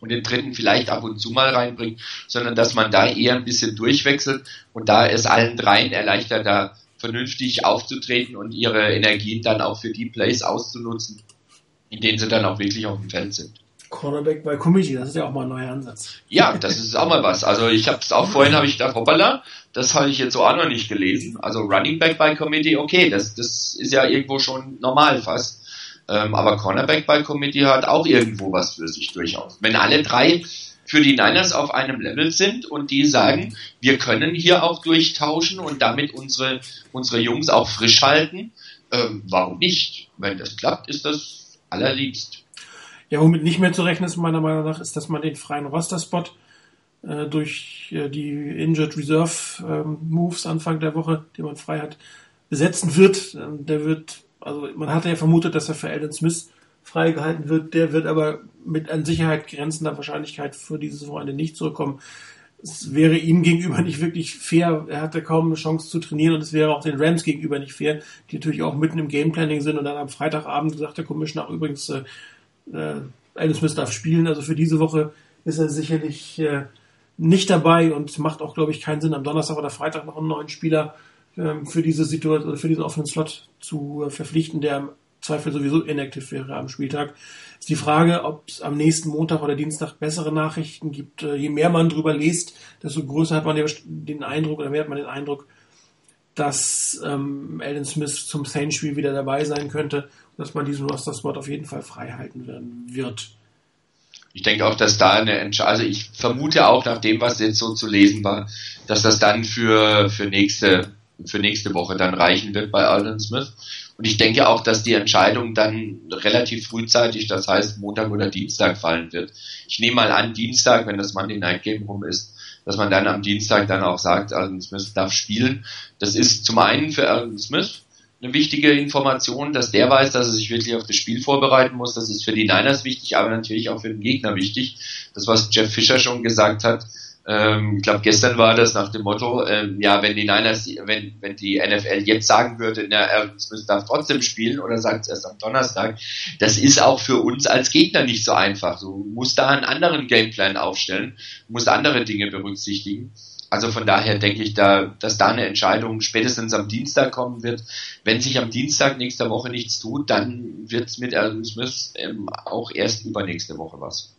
und den dritten vielleicht ab und zu mal reinbringen, sondern dass man da eher ein bisschen durchwechselt und da es allen dreien erleichtert, da vernünftig aufzutreten und ihre Energien dann auch für die Plays auszunutzen, in denen sie dann auch wirklich auf dem Feld sind. Cornerback bei Committee, das ist ja auch mal ein neuer Ansatz. Ja, das ist auch mal was. Also ich habe es auch vorhin habe ich gedacht, hoppala, das habe ich jetzt so auch noch nicht gelesen. Also Running Back bei Committee, okay, das das ist ja irgendwo schon normal fast. Ähm, aber Cornerback bei Committee hat auch irgendwo was für sich durchaus. Wenn alle drei für die Niners auf einem Level sind und die sagen, wir können hier auch durchtauschen und damit unsere, unsere Jungs auch frisch halten, ähm, warum nicht? Wenn das klappt, ist das allerliebst. Ja, womit nicht mehr zu rechnen ist, meiner Meinung nach, ist, dass man den freien Roster-Spot äh, durch äh, die Injured Reserve ähm, Moves Anfang der Woche, die man frei hat, besetzen wird. Ähm, der wird, also man hatte ja vermutet, dass er für Alden Smith freigehalten wird. Der wird aber mit an Sicherheit grenzender Wahrscheinlichkeit für dieses Wochenende nicht zurückkommen. Es wäre ihm gegenüber nicht wirklich fair. Er hatte kaum eine Chance zu trainieren und es wäre auch den Rams gegenüber nicht fair, die natürlich auch mitten im Gameplanning sind und dann am Freitagabend sagt der Commissioner übrigens, äh, äh, Alice Smith darf spielen. Also für diese Woche ist er sicherlich äh, nicht dabei und macht auch, glaube ich, keinen Sinn, am Donnerstag oder Freitag noch einen neuen Spieler äh, für diese Situation, für diesen offenen Slot zu äh, verpflichten, der Zweifel sowieso inactive wäre am Spieltag. Ist die Frage, ob es am nächsten Montag oder Dienstag bessere Nachrichten gibt. Äh, je mehr man drüber liest, desto größer hat man den Eindruck oder mehr hat man den Eindruck, dass ähm, Alan Smith zum Saints-Spiel wieder dabei sein könnte und dass man diesen Roster-Spot auf jeden Fall frei halten werden wird. Ich denke auch, dass da eine Entscheidung, also ich vermute auch nach dem, was jetzt so zu lesen war, dass das dann für, für nächste, für nächste Woche dann reichen wird bei Alden Smith. Und ich denke auch, dass die Entscheidung dann relativ frühzeitig, das heißt Montag oder Dienstag fallen wird. Ich nehme mal an, Dienstag, wenn das Monday Night Game rum ist, dass man dann am Dienstag dann auch sagt, Alden Smith darf spielen. Das ist zum einen für Alden Smith eine wichtige Information, dass der weiß, dass er sich wirklich auf das Spiel vorbereiten muss. Das ist für die Niners wichtig, aber natürlich auch für den Gegner wichtig. Das, was Jeff Fischer schon gesagt hat, ähm, ich glaube, gestern war das nach dem Motto, ähm, ja, wenn die Niners, wenn, wenn die NFL jetzt sagen würde, na, er darf trotzdem spielen oder sagt es erst am Donnerstag, das ist auch für uns als Gegner nicht so einfach. Du musst da einen anderen Gameplan aufstellen, musst andere Dinge berücksichtigen. Also von daher denke ich da, dass da eine Entscheidung spätestens am Dienstag kommen wird. Wenn sich am Dienstag nächster Woche nichts tut, dann wird es mit Smith ähm, auch erst übernächste Woche was.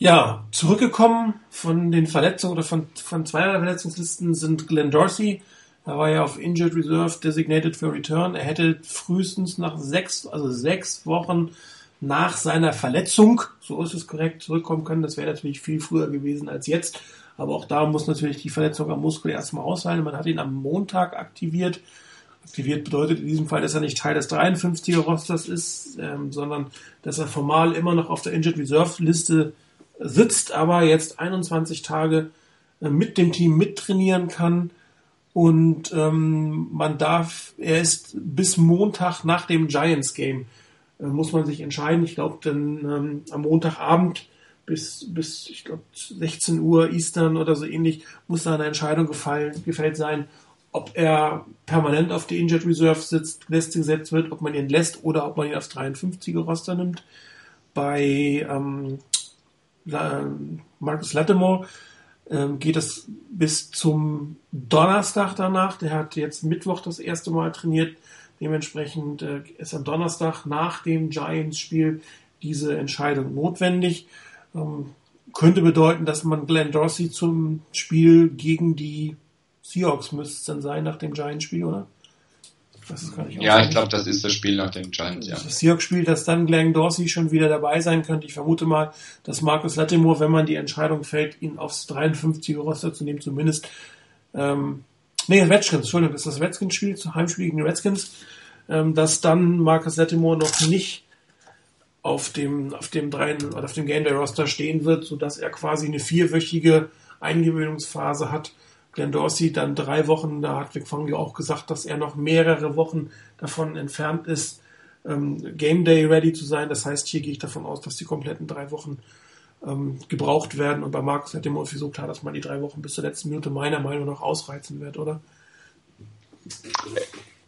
Ja, zurückgekommen von den Verletzungen oder von, von zwei der Verletzungslisten sind Glenn Dorsey. Er war ja auf Injured Reserve designated for return. Er hätte frühestens nach sechs, also sechs Wochen nach seiner Verletzung, so ist es korrekt, zurückkommen können. Das wäre natürlich viel früher gewesen als jetzt. Aber auch da muss natürlich die Verletzung am Muskel erstmal ausfallen. Man hat ihn am Montag aktiviert. Aktiviert bedeutet in diesem Fall, dass er nicht Teil des 53er Rosters ist, ähm, sondern dass er formal immer noch auf der Injured Reserve Liste sitzt, aber jetzt 21 Tage äh, mit dem Team mittrainieren kann. Und ähm, man darf, er ist bis Montag nach dem Giants Game, äh, muss man sich entscheiden. Ich glaube, dann ähm, am Montagabend bis, bis ich glaube, 16 Uhr Eastern oder so ähnlich muss da eine Entscheidung gefallen, gefällt sein, ob er permanent auf die Injured Reserve sitzt, lässt gesetzt wird, ob man ihn lässt oder ob man ihn aufs 53er Roster nimmt. Bei ähm, Marcus Lattimore ähm, geht es bis zum Donnerstag danach. Der hat jetzt Mittwoch das erste Mal trainiert. Dementsprechend äh, ist am Donnerstag nach dem Giants-Spiel diese Entscheidung notwendig. Ähm, könnte bedeuten, dass man Glenn Dorsey zum Spiel gegen die Seahawks müsste es dann sein nach dem Giants-Spiel, oder? Ich ja, ich glaube, das ist das Spiel nach dem Giants, ja. Das Seahawks-Spiel, dass dann Glenn Dorsey schon wieder dabei sein könnte. Ich vermute mal, dass Marcus Lattimore, wenn man die Entscheidung fällt, ihn aufs 53er-Roster zu nehmen, zumindest, ähm, nee, Redskins, Entschuldigung, das ist das Redskins-Spiel, Heimspiel gegen die Redskins, ähm, dass dann Marcus Lattimore noch nicht auf dem, auf dem oder auf dem Game Day Roster stehen wird, sodass er quasi eine vierwöchige Eingewöhnungsphase hat, Glenn Dorsey dann drei Wochen, da hat Vic Fangio auch gesagt, dass er noch mehrere Wochen davon entfernt ist, ähm, Game Day ready zu sein. Das heißt, hier gehe ich davon aus, dass die kompletten drei Wochen ähm, gebraucht werden. Und bei Markus hat immer so klar, dass man die drei Wochen bis zur letzten Minute meiner Meinung nach ausreizen wird, oder?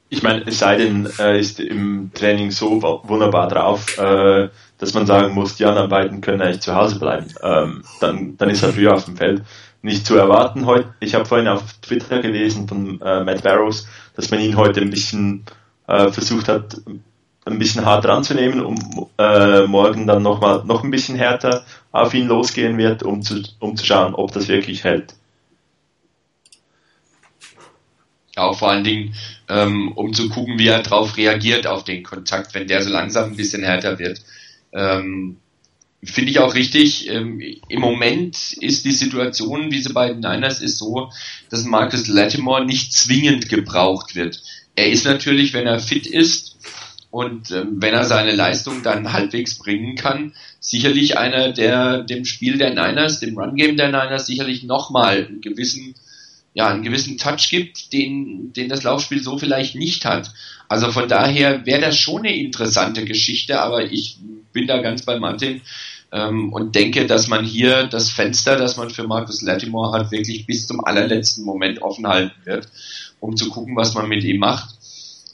Ich meine, es sei denn, er ist im Training so wunderbar drauf, äh, dass man sagen muss, die anderen beiden können eigentlich zu Hause bleiben. Ähm, dann, dann ist er früher auf dem Feld nicht zu erwarten heute. Ich habe vorhin auf Twitter gelesen von äh, Matt Barrows, dass man ihn heute ein bisschen äh, versucht hat, ein bisschen hart ranzunehmen, um äh, morgen dann noch mal noch ein bisschen härter auf ihn losgehen wird, um zu, um zu schauen, ob das wirklich hält. Auch vor allen Dingen, ähm, um zu gucken, wie er darauf reagiert auf den Kontakt, wenn der so langsam ein bisschen härter wird. Ähm, Finde ich auch richtig. Ähm, Im Moment ist die Situation, diese beiden Niners, ist so, dass Marcus Latimore nicht zwingend gebraucht wird. Er ist natürlich, wenn er fit ist und ähm, wenn er seine Leistung dann halbwegs bringen kann, sicherlich einer, der dem Spiel der Niners, dem Run Game der Niners sicherlich nochmal einen gewissen ja, einen gewissen Touch gibt, den, den das Laufspiel so vielleicht nicht hat. Also von daher wäre das schon eine interessante Geschichte, aber ich bin da ganz bei Martin ähm, und denke, dass man hier das Fenster, das man für Marcus Latimore hat, wirklich bis zum allerletzten Moment offen halten wird, um zu gucken, was man mit ihm macht.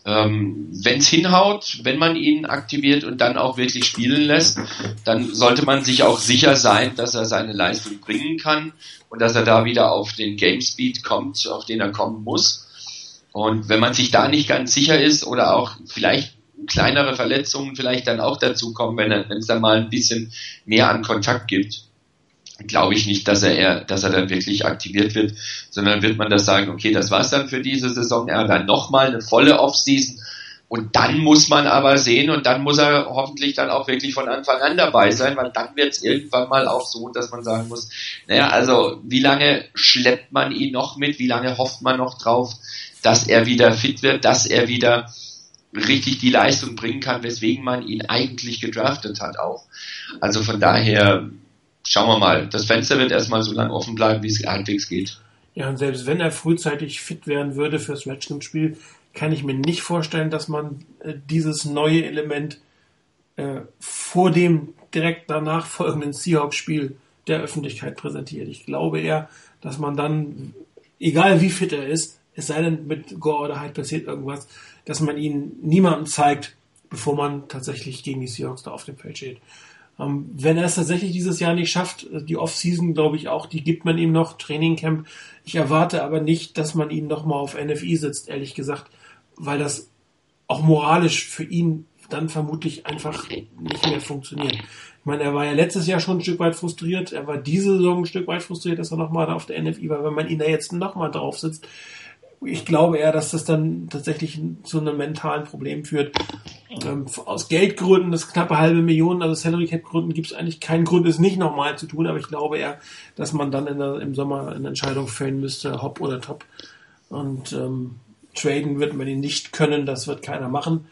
Ähm, wenn es hinhaut, wenn man ihn aktiviert und dann auch wirklich spielen lässt, dann sollte man sich auch sicher sein, dass er seine Leistung bringen kann und dass er da wieder auf den Game Speed kommt, auf den er kommen muss. Und wenn man sich da nicht ganz sicher ist oder auch vielleicht kleinere Verletzungen vielleicht dann auch dazu kommen, wenn es dann mal ein bisschen mehr an Kontakt gibt, glaube ich nicht, dass er, eher, dass er dann wirklich aktiviert wird, sondern wird man das sagen, okay, das war's dann für diese Saison, er hat dann nochmal eine volle Offseason. Und dann muss man aber sehen und dann muss er hoffentlich dann auch wirklich von Anfang an dabei sein, weil dann wird es irgendwann mal auch so, dass man sagen muss, naja, also wie lange schleppt man ihn noch mit, wie lange hofft man noch drauf, dass er wieder fit wird, dass er wieder richtig die Leistung bringen kann, weswegen man ihn eigentlich gedraftet hat auch. Also von daher schauen wir mal. Das Fenster wird erstmal so lange offen bleiben, wie es halbwegs geht. Ja, und selbst wenn er frühzeitig fit werden würde fürs Redskins-Spiel, kann ich mir nicht vorstellen, dass man äh, dieses neue Element äh, vor dem direkt danach folgenden Seahawks-Spiel der Öffentlichkeit präsentiert. Ich glaube eher, dass man dann, egal wie fit er ist, es sei denn mit Gore oder Hyde passiert irgendwas, dass man ihn niemandem zeigt, bevor man tatsächlich gegen die Seahawks da auf dem Feld steht. Ähm, wenn er es tatsächlich dieses Jahr nicht schafft, äh, die Offseason, glaube ich auch, die gibt man ihm noch, Trainingcamp. Ich erwarte aber nicht, dass man ihn nochmal auf NFI sitzt, ehrlich gesagt, weil das auch moralisch für ihn dann vermutlich einfach nicht mehr funktioniert. Ich meine, er war ja letztes Jahr schon ein Stück weit frustriert, er war diese Saison ein Stück weit frustriert, dass er nochmal auf der NFI war. Wenn man ihn da jetzt nochmal drauf sitzt, ich glaube eher, dass das dann tatsächlich zu einem mentalen Problem führt. Ähm, aus Geldgründen, das knappe halbe Million, also Salary Cap Gründen, gibt es eigentlich keinen Grund, es nicht nochmal zu tun, aber ich glaube eher, dass man dann der, im Sommer eine Entscheidung fällen müsste, Hop oder Top. Und ähm, traden wird man ihn nicht können, das wird keiner machen.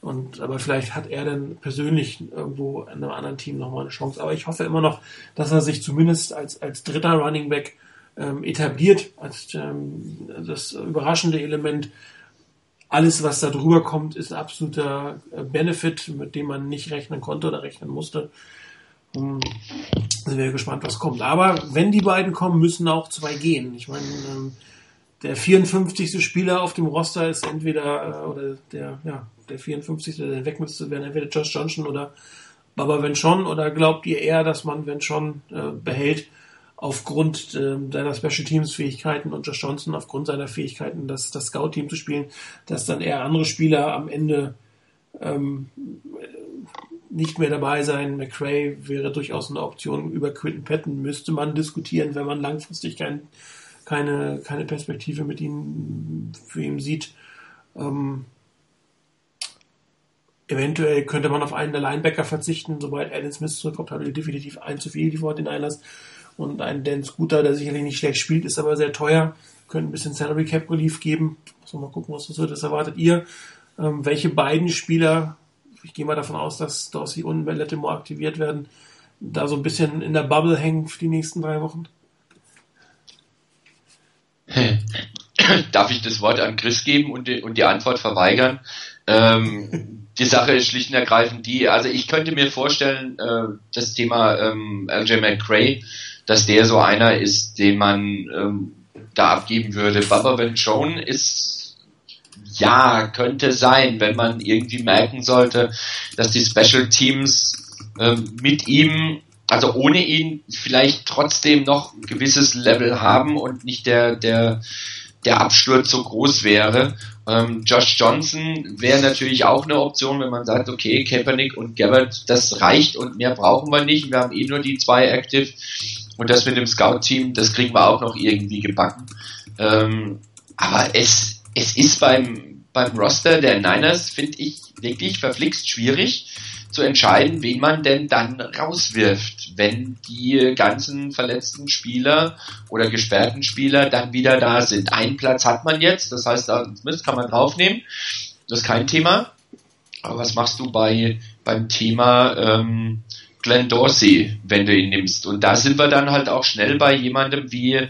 Und, aber vielleicht hat er dann persönlich irgendwo in einem anderen Team nochmal eine Chance. Aber ich hoffe immer noch, dass er sich zumindest als, als dritter Running Back ähm, etabliert als ähm, das überraschende Element. Alles, was da drüber kommt, ist absoluter äh, Benefit, mit dem man nicht rechnen konnte oder rechnen musste. Um, sind wir gespannt, was kommt. Aber wenn die beiden kommen, müssen auch zwei gehen. Ich meine, ähm, der 54. Spieler auf dem Roster ist entweder, äh, oder der, ja, der 54. der weg müsste werden, entweder Josh Johnson oder Baba Venchon, oder glaubt ihr eher, dass man Venchon äh, behält? Aufgrund äh, seiner Special Teams Fähigkeiten und Josh Johnson aufgrund seiner Fähigkeiten, das, das Scout-Team zu spielen, dass dann eher andere Spieler am Ende ähm, nicht mehr dabei sein. McRae wäre durchaus eine Option. Über Quinton Patton müsste man diskutieren, wenn man langfristig kein, keine, keine Perspektive mit ihm für ihn sieht. Ähm, Eventuell könnte man auf einen der Linebacker verzichten, sobald Alan Smith zurückkommt, haben wir definitiv ein zu viel die vor den Einlass. Und ein Dan Scooter, der sicherlich nicht schlecht spielt, ist aber sehr teuer. Könnte ein bisschen Salary Cap Relief geben. Muss mal gucken, was das wird. Das erwartet ihr. Ähm, welche beiden Spieler, ich gehe mal davon aus, dass Dorsey und Lettimore aktiviert werden, da so ein bisschen in der Bubble hängen für die nächsten drei Wochen? Darf ich das Wort an Chris geben und die, und die Antwort verweigern? Ähm, die Sache ist schlicht und ergreifend die, also ich könnte mir vorstellen, äh, das Thema ähm, LJ McCray, dass der so einer ist, den man ähm, da abgeben würde. Baba Venchon ist ja, könnte sein, wenn man irgendwie merken sollte, dass die Special Teams ähm, mit ihm, also ohne ihn, vielleicht trotzdem noch ein gewisses Level haben und nicht der, der, der Absturz so groß wäre Ähm, Josh Johnson wäre natürlich auch eine Option, wenn man sagt, okay, Kaepernick und Gabbard, das reicht und mehr brauchen wir nicht. Wir haben eh nur die zwei Active und das mit dem Scout-Team, das kriegen wir auch noch irgendwie gebacken. Ähm, aber es, es ist beim, beim Roster der Niners, finde ich, wirklich verflixt schwierig zu entscheiden, wen man denn dann rauswirft, wenn die ganzen verletzten Spieler oder gesperrten Spieler dann wieder da sind. Einen Platz hat man jetzt, das heißt, das kann man draufnehmen. Das ist kein Thema. Aber was machst du bei beim Thema ähm, Glenn Dorsey, wenn du ihn nimmst? Und da sind wir dann halt auch schnell bei jemandem wie,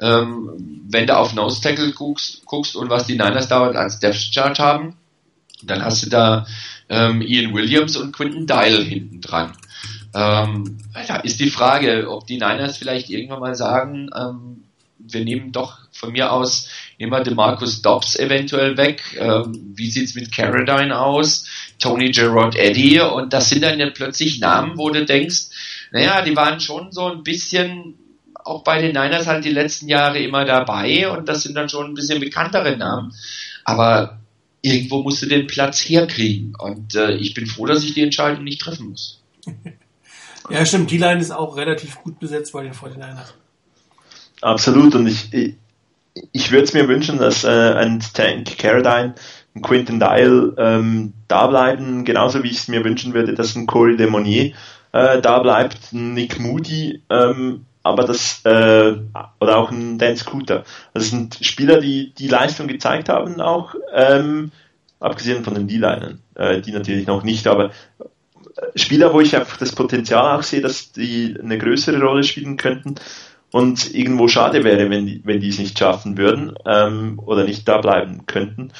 ähm, wenn du auf Nose Tackle guckst, guckst und was die Niners da als Depth Chart haben, dann hast du da ähm, Ian Williams und Quinton Dial hinten dran. Ähm, da ist die Frage, ob die Niners vielleicht irgendwann mal sagen, ähm, wir nehmen doch von mir aus immer DeMarcus Dobbs eventuell weg. Ähm, wie sieht's mit Carradine aus? Tony Gerard Eddy und das sind dann ja plötzlich Namen, wo du denkst, naja, die waren schon so ein bisschen auch bei den Niners halt die letzten Jahre immer dabei und das sind dann schon ein bisschen bekanntere Namen. Aber irgendwo musst du den Platz herkriegen. Und äh, ich bin froh, dass ich die Entscheidung nicht treffen muss. ja, stimmt. Die Line ist auch relativ gut besetzt bei den 49ers. Absolut. Und ich, ich, ich würde es mir wünschen, dass äh, ein Tank Carradine und Quinton Dial ähm, da bleiben, genauso wie ich es mir wünschen würde, dass ein Corey Demonier äh, da bleibt, Nick Moody ähm, aber das, äh, oder auch ein Dan Scooter. Das sind Spieler, die die Leistung gezeigt haben, auch, ähm, abgesehen von den D-Linern, äh, die natürlich noch nicht, aber äh, Spieler, wo ich einfach das Potenzial auch sehe, dass die eine größere Rolle spielen könnten und irgendwo schade wäre, wenn die, wenn die es nicht schaffen würden ähm, oder nicht da bleiben könnten.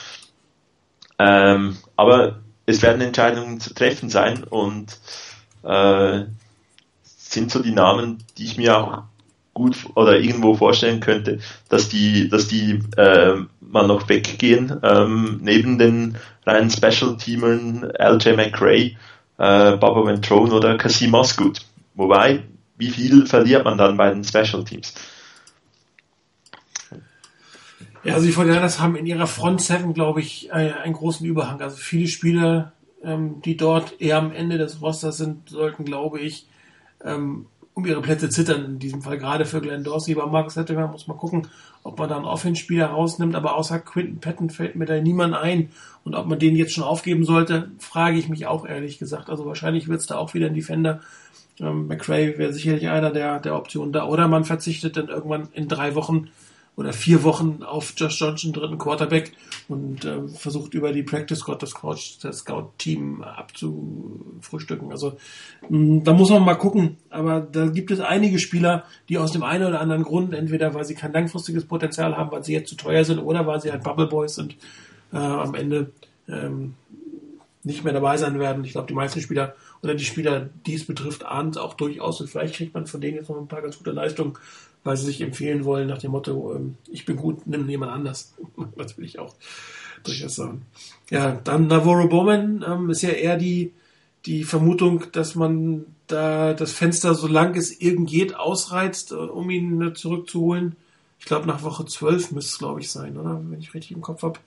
Ähm, aber es werden Entscheidungen zu treffen sein und äh, sind so die Namen, die ich mir auch gut oder irgendwo vorstellen könnte, dass die, dass die äh, mal noch weggehen, ähm, neben den reinen Special-Teamern LJ McRae, äh, Baba Ventrone oder Kasim Osgood. Wobei, wie viel verliert man dann bei den Special Teams? Ja, also die 49 haben in ihrer Front Seven, glaube ich, einen großen Überhang. Also viele Spieler, ähm, die dort eher am Ende des Rosters sind, sollten, glaube ich, ähm, um ihre Plätze zittern. In diesem Fall gerade für Glenn Dorsey. Bei Marcus Lettinger muss man gucken, ob man da einen Offenspieler rausnimmt. Aber außer Quinton Patton fällt mir da niemand ein. Und ob man den jetzt schon aufgeben sollte, frage ich mich auch ehrlich gesagt. Also wahrscheinlich wird es da auch wieder ein Defender. Ähm, McRae wäre sicherlich einer der, der Optionen da. Oder man verzichtet dann irgendwann in drei Wochen oder vier Wochen auf Josh Johnson, dritten Quarterback, und äh, versucht über die Practice Squad das, Scout-Team abzufrühstücken. Also mh, mm, da muss man mal gucken. Aber da gibt es einige Spieler, die aus dem einen oder anderen Grund, entweder weil sie kein langfristiges Potenzial haben, weil sie jetzt zu teuer sind, oder weil sie halt Bubble Boys sind, äh, am Ende ähm, nicht mehr dabei sein werden. Ich glaube, die meisten Spieler oder die Spieler, die es betrifft, ahnen es auch durchaus und vielleicht kriegt man von denen jetzt noch ein paar ganz gute Leistungen weil sie sich empfehlen wollen nach dem Motto, ähm, ich bin gut, nimm jemand anders. das will ich auch durchaus sagen. Ja, dann Navarro Bowman ähm, ist ja eher die, die Vermutung, dass man da das Fenster, solange es irgend geht, ausreizt, äh, um ihn äh, zurückzuholen. Ich glaube, nach Woche 12 müsste es, glaube ich, sein, oder? Wenn ich richtig im Kopf habe.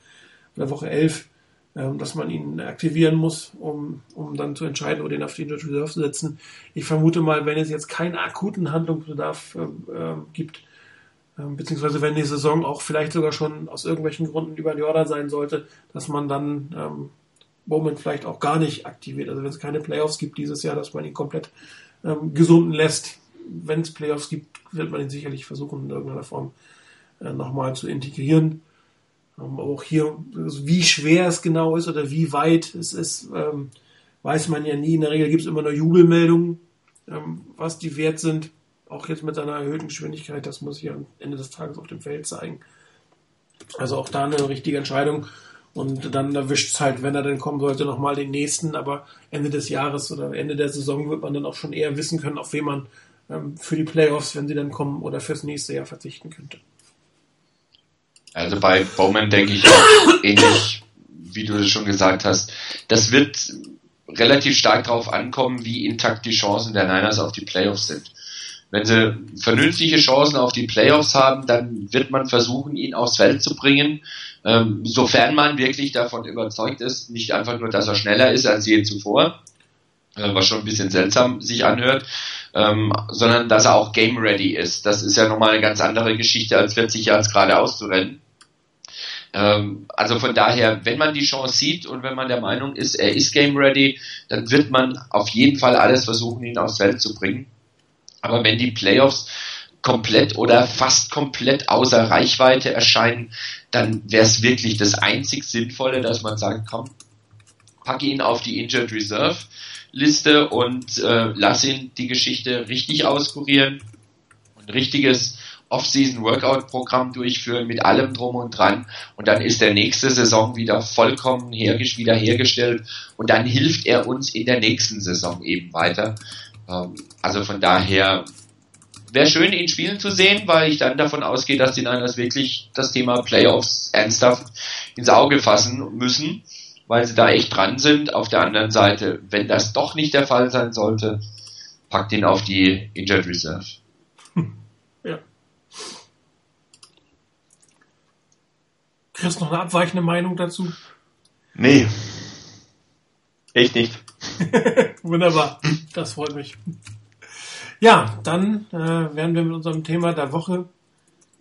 Oder Woche 11. Ähm, dass man ihn aktivieren muss, um, um dann zu entscheiden oder ihn auf die Injured Reserve zu setzen. Ich vermute mal, wenn es jetzt keinen akuten Handlungsbedarf äh, gibt, äh, beziehungsweise wenn die Saison auch vielleicht sogar schon aus irgendwelchen Gründen über den Jordan sein sollte, dass man dann ähm, Bowman vielleicht auch gar nicht aktiviert. Also wenn es keine Playoffs gibt dieses Jahr, dass man ihn komplett ähm, gesunden lässt. Wenn es Playoffs gibt, wird man ihn sicherlich versuchen, in irgendeiner Form äh, nochmal zu integrieren. Ähm, auch hier, also wie schwer es genau ist oder wie weit es ist, ähm, weiß man ja nie. In der Regel gibt es immer nur Jubelmeldungen, ähm, was die wert sind. Auch jetzt mit seiner erhöhten Geschwindigkeit, das muss sich am Ende des Tages auf dem Feld zeigen. Also auch da eine richtige Entscheidung. Und dann erwischt es halt, wenn er dann kommen sollte, nochmal den nächsten. Aber Ende des Jahres oder Ende der Saison wird man dann auch schon eher wissen können, auf wen man für die Playoffs, wenn sie dann kommen, oder fürs nächste Jahr verzichten könnte. Also bei Bowman denke ich auch ähnlich, wie du es schon gesagt hast. Das wird relativ stark darauf ankommen, wie intakt die Chancen der Niners auf die Playoffs sind. Wenn sie vernünftige Chancen auf die Playoffs haben, dann wird man versuchen, ihn aufs Feld zu bringen, ähm, sofern man wirklich davon überzeugt ist, nicht einfach nur, dass er schneller ist als je zuvor, was schon ein bisschen seltsam sich anhört, ähm, sondern dass er auch game ready ist. Das ist ja nochmal eine ganz andere Geschichte, als 40 Jahre geradeaus zu rennen. Ähm, also von daher, wenn man die Chance sieht und wenn man der Meinung ist, er ist game ready, dann wird man auf jeden Fall alles versuchen, ihn aufs Feld zu bringen. Aber wenn die Playoffs komplett oder fast komplett außer Reichweite erscheinen, dann wäre es wirklich das einzig Sinnvolle, dass man sagt, komm, pack ihn auf die Injured Reserve Liste und äh, lass ihn die Geschichte richtig auskurieren. Ein richtiges Off-Season-Workout-Programm durchführen mit allem drum und dran und dann ist der nächste Saison wieder vollkommen hergestellt, wieder hergestellt und dann hilft er uns in der nächsten Saison eben weiter. Ähm, also von daher wäre schön, ihn spielen zu sehen, weil ich dann davon ausgehe, dass die Niners wirklich das Thema Playoffs ernsthaft ins Auge fassen müssen, weil sie da echt dran sind. Auf der anderen Seite, wenn das doch nicht der Fall sein sollte, packt ihn auf die Injured Reserve. Ja. Chris, noch eine abweichende Meinung dazu? Nee. Echt nicht. Wunderbar. Das freut mich. Ja, dann äh, wären wir mit unserem Thema der Woche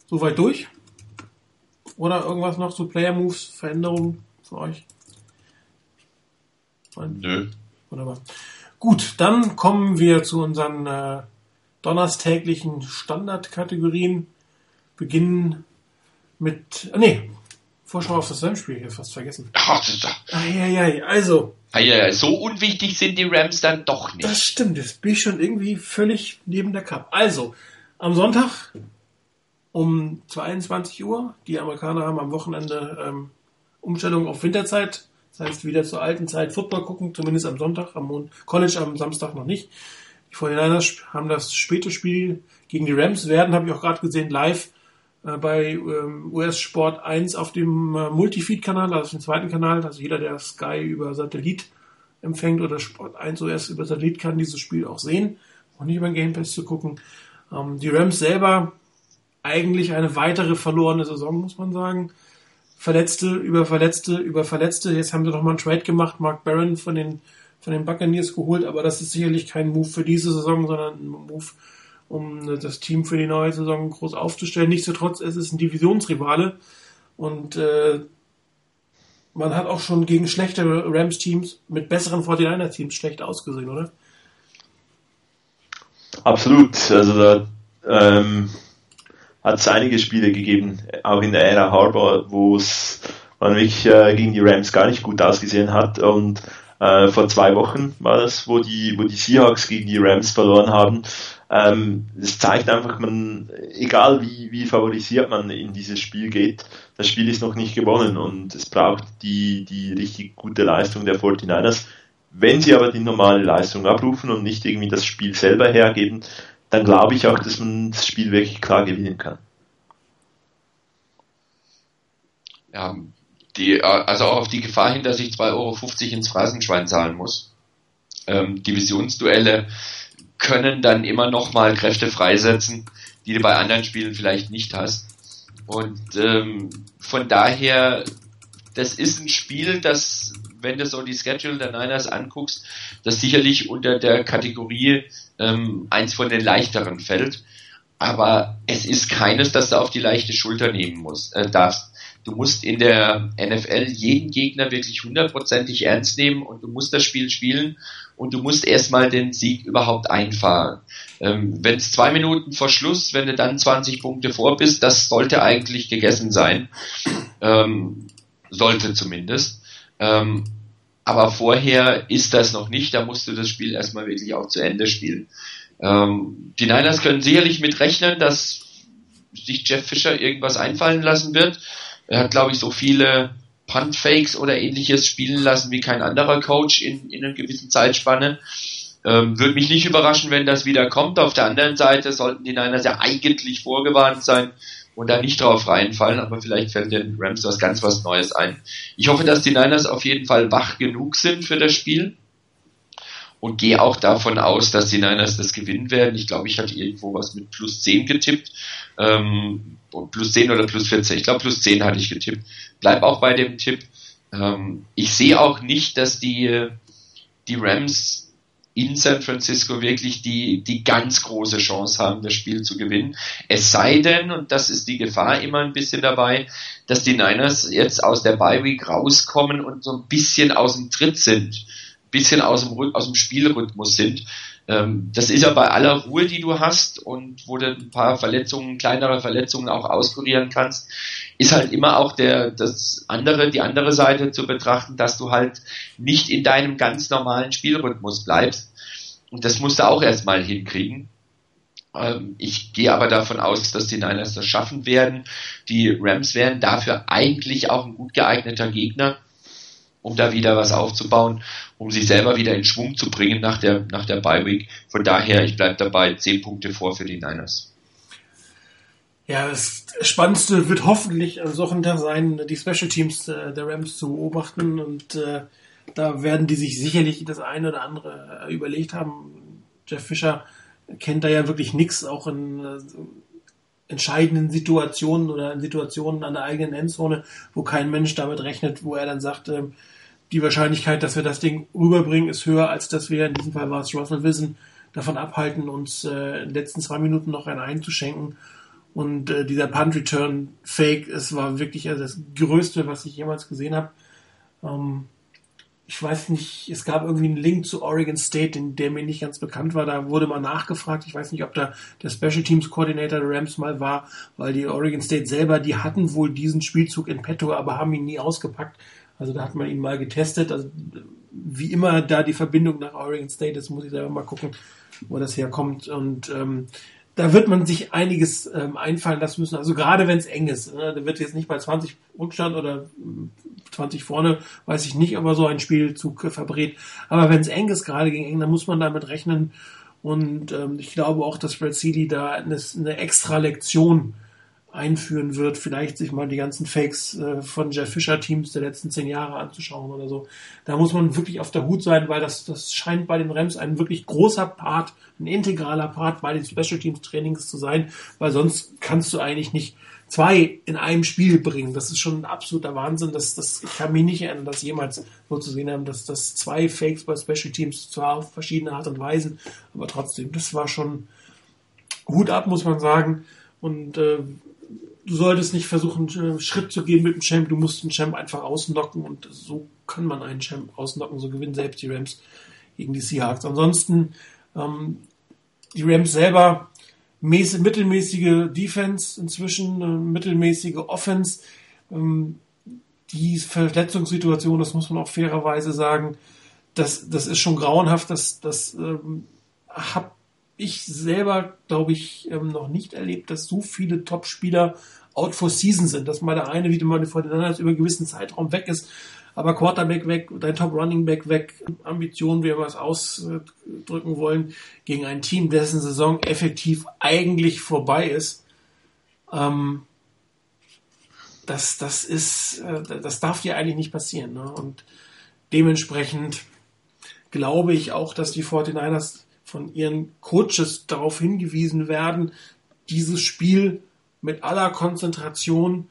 soweit durch. Oder irgendwas noch zu Player Moves, Veränderungen von euch? Nö. Wunderbar. Gut, dann kommen wir zu unseren äh, donnerstäglichen Standardkategorien. Beginnen mit, äh, nee, Vorschau auf das Rams-Spiel hier fast vergessen. Ach, das, Eieiei, also, ja, ja, so unwichtig sind die Rams dann doch nicht. das stimmt, jetzt bin ich schon irgendwie völlig neben der Cup. Also, am Sonntag um 22 Uhr, die Amerikaner haben am Wochenende ähm, Umstellung auf Winterzeit, das heißt wieder zur alten Zeit Football gucken, zumindest am Sonntag, am Mon College am Samstag noch nicht. Die 49ers haben das späte Spiel gegen die Rams, werden, habe ich auch gerade gesehen, live äh, bei ähm, US Sport 1 auf dem äh, Multifeed-Kanal, also dem zweiten Kanal, also jeder, der Sky über Satellit empfängt oder Sport 1 US über Satellit kann dieses Spiel auch sehen und nicht über den Game Pass zu gucken. Ähm, die Rams selber eigentlich eine weitere verlorene Saison, muss man sagen. Verletzte über Verletzte über Verletzte. Jetzt haben sie noch mal einen Trade gemacht, Mark Barron von den von den Buccaneers geholt, aber das ist sicherlich kein Move für diese Saison, sondern ein Move, um das Team für die neue Saison groß aufzustellen. Nichtsdestotrotz, es ist ein Divisionsrivale und äh, man hat auch schon gegen schlechtere Rams-Teams mit besseren 49er-Teams schlecht ausgesehen, oder? Absolut. Also da ähm, hat es einige Spiele gegeben, auch in der Ära Harbor, wo es man wirklich äh, gegen die Rams gar nicht gut ausgesehen hat. Und äh, vor zwei Wochen war das, wo die, wo die Seahawks gegen die Rams verloren haben. Ähm, es zeigt einfach, man, egal wie, wie favorisiert man in dieses Spiel geht, das Spiel ist noch nicht gewonnen und es braucht die, die richtig gute Leistung der 49ers. Wenn sie aber die normale Leistung abrufen und nicht irgendwie das Spiel selber hergeben, dann glaube ich auch, dass man das Spiel wirklich klar gewinnen kann. Ja, die, also auch auf die Gefahr hin, dass ich 2,50 Euro ins Phrasenschwein zahlen muss. Ähm, Divisionsduelle können dann immer noch mal Kräfte freisetzen, die du bei anderen Spielen vielleicht nicht hast. Und ähm, von daher, das ist ein Spiel, das, wenn du so die Schedule der Niners anguckst, das sicherlich unter der Kategorie ähm, eins von den leichteren fällt. Aber es ist keines, das du auf die leichte Schulter nehmen musst, äh, darfst. Du musst in der NFL jeden Gegner wirklich hundertprozentig ernst nehmen und du musst das Spiel spielen und du musst erstmal den Sieg überhaupt einfahren. Ähm, wenn es zwei Minuten vor Schluss, wenn du dann 20 Punkte vor bist, das sollte eigentlich gegessen sein. Ähm, sollte zumindest. Ähm, aber vorher ist das noch nicht, da musst du das Spiel erstmal wirklich auch zu Ende spielen. Ähm, die Niners können sicherlich mit rechnen, dass sich Jeff Fischer irgendwas einfallen lassen wird. Er hat, glaube ich, so viele Punt-Fakes oder ähnliches spielen lassen wie kein anderer Coach in, in einer gewissen Zeitspanne. Ähm, Würde mich nicht überraschen, wenn das wieder kommt. Auf der anderen Seite sollten die Niners ja eigentlich vorgewarnt sein und da nicht drauf reinfallen, aber vielleicht fällt den Rams was ganz was Neues ein. Ich hoffe, dass die Niners auf jeden Fall wach genug sind für das Spiel und gehe auch davon aus, dass die Niners das gewinnen werden. Ich glaube, ich hatte irgendwo was mit plus 10 getippt. Ähm, plus 10 oder plus 14. Ich glaube, plus 10 hatte ich getippt. Bleib auch bei dem Tipp. Ähm, ich sehe auch nicht, dass die, die Rams in San Francisco wirklich die, die ganz große Chance haben, das Spiel zu gewinnen. Es sei denn, und das ist die Gefahr immer ein bisschen dabei, dass die Niners jetzt aus der Bye Week rauskommen und so ein bisschen aus dem Tritt sind, ein bisschen aus dem, aus dem Spielrhythmus sind. Ähm, das ist ja bei aller Ruhe, die du hast und wo du ein paar Verletzungen, kleinere Verletzungen auch auskurieren kannst, ist halt immer auch der, das andere, die andere Seite zu betrachten, dass du halt nicht in deinem ganz normalen Spielrhythmus bleibst. Und das musst du auch erstmal hinkriegen. Ähm, ich gehe aber davon aus, dass die Niners das schaffen werden. Die Rams wären dafür eigentlich auch ein gut geeigneter Gegner, um da wieder was aufzubauen, um sich selber wieder in Schwung zu bringen nach der, nach der Bye Week. Von daher, ich bleibe dabei, zehn Punkte vor für die Niners. Ja, das Spannendste wird hoffentlich am Sonntag sein, die Special Teams äh, der Rams zu beobachten und äh, da werden die sich sicherlich das eine oder andere äh, überlegt haben. Jeff Fischer kennt da ja wirklich nichts, auch in äh, entscheidenden Situationen oder in Situationen an der eigenen Endzone, wo kein Mensch damit rechnet, wo er dann sagt, äh, die Wahrscheinlichkeit, dass wir das Ding rüberbringen, ist höher, als dass wir, in diesem Fall war es Russell Wilson, davon abhalten, uns äh, in den letzten zwei Minuten noch einen einzuschenken. Und äh, dieser Punt Return Fake, es war wirklich also das Größte, was ich jemals gesehen habe. Ähm, ich weiß nicht, es gab irgendwie einen Link zu Oregon State, in der mir nicht ganz bekannt war. Da wurde mal nachgefragt. Ich weiß nicht, ob da der Special Teams Coordinator Rams mal war, weil die Oregon State selber, die hatten wohl diesen Spielzug in petto, aber haben ihn nie ausgepackt. Also da hat man ihn mal getestet. Also wie immer da die Verbindung nach Oregon State ist, muss ich selber mal gucken, wo das herkommt. Und ähm, da wird man sich einiges ähm, einfallen lassen müssen. Also gerade wenn es eng ist. Ne? Da wird jetzt nicht bei 20 Rückstand oder 20 vorne, weiß ich nicht, ob er so ein Spielzug äh, verbrät. Aber wenn es eng ist, gerade gegen eng, dann muss man damit rechnen. Und ähm, ich glaube auch, dass Brad Seeley da eine, eine extra Lektion einführen wird, vielleicht sich mal die ganzen Fakes äh, von Jeff Fischer Teams der letzten zehn Jahre anzuschauen oder so. Da muss man wirklich auf der Hut sein, weil das, das scheint bei den Rams ein wirklich großer Part, ein integraler Part bei den Special Teams Trainings zu sein, weil sonst kannst du eigentlich nicht zwei in einem Spiel bringen. Das ist schon ein absoluter Wahnsinn. Das, das, ich kann mich nicht erinnern, das jemals so zu sehen haben, dass das zwei Fakes bei Special Teams zwar auf verschiedene Art und Weisen, aber trotzdem, das war schon Hut ab, muss man sagen. Und äh, du solltest nicht versuchen, äh, Schritt zu gehen mit dem Champ, du musst den Champ einfach ausnocken und so kann man einen Champ ausnocken, so gewinnen selbst die Rams gegen die Seahawks. Ansonsten, ähm, die Rams selber, mäßig, mittelmäßige Defense inzwischen, äh, mittelmäßige Offense, ähm, die Verletzungssituation, das muss man auch fairerweise sagen, das, das ist schon grauenhaft, das, das ähm, habe ich selber, glaube ich, ähm, noch nicht erlebt, dass so viele Top-Spieler out for season sind, dass mal der eine wieder mal vor den anderen über einen gewissen Zeitraum weg ist, aber Quarterback weg, dein Top Running Back weg, Ambitionen, wie wir es ausdrücken wollen, gegen ein Team, dessen Saison effektiv eigentlich vorbei ist. Ähm, das, das ist, äh, das darf dir eigentlich nicht passieren. Ne? Und dementsprechend glaube ich auch, dass die 49ers von ihren Coaches darauf hingewiesen werden, dieses Spiel mit aller Konzentration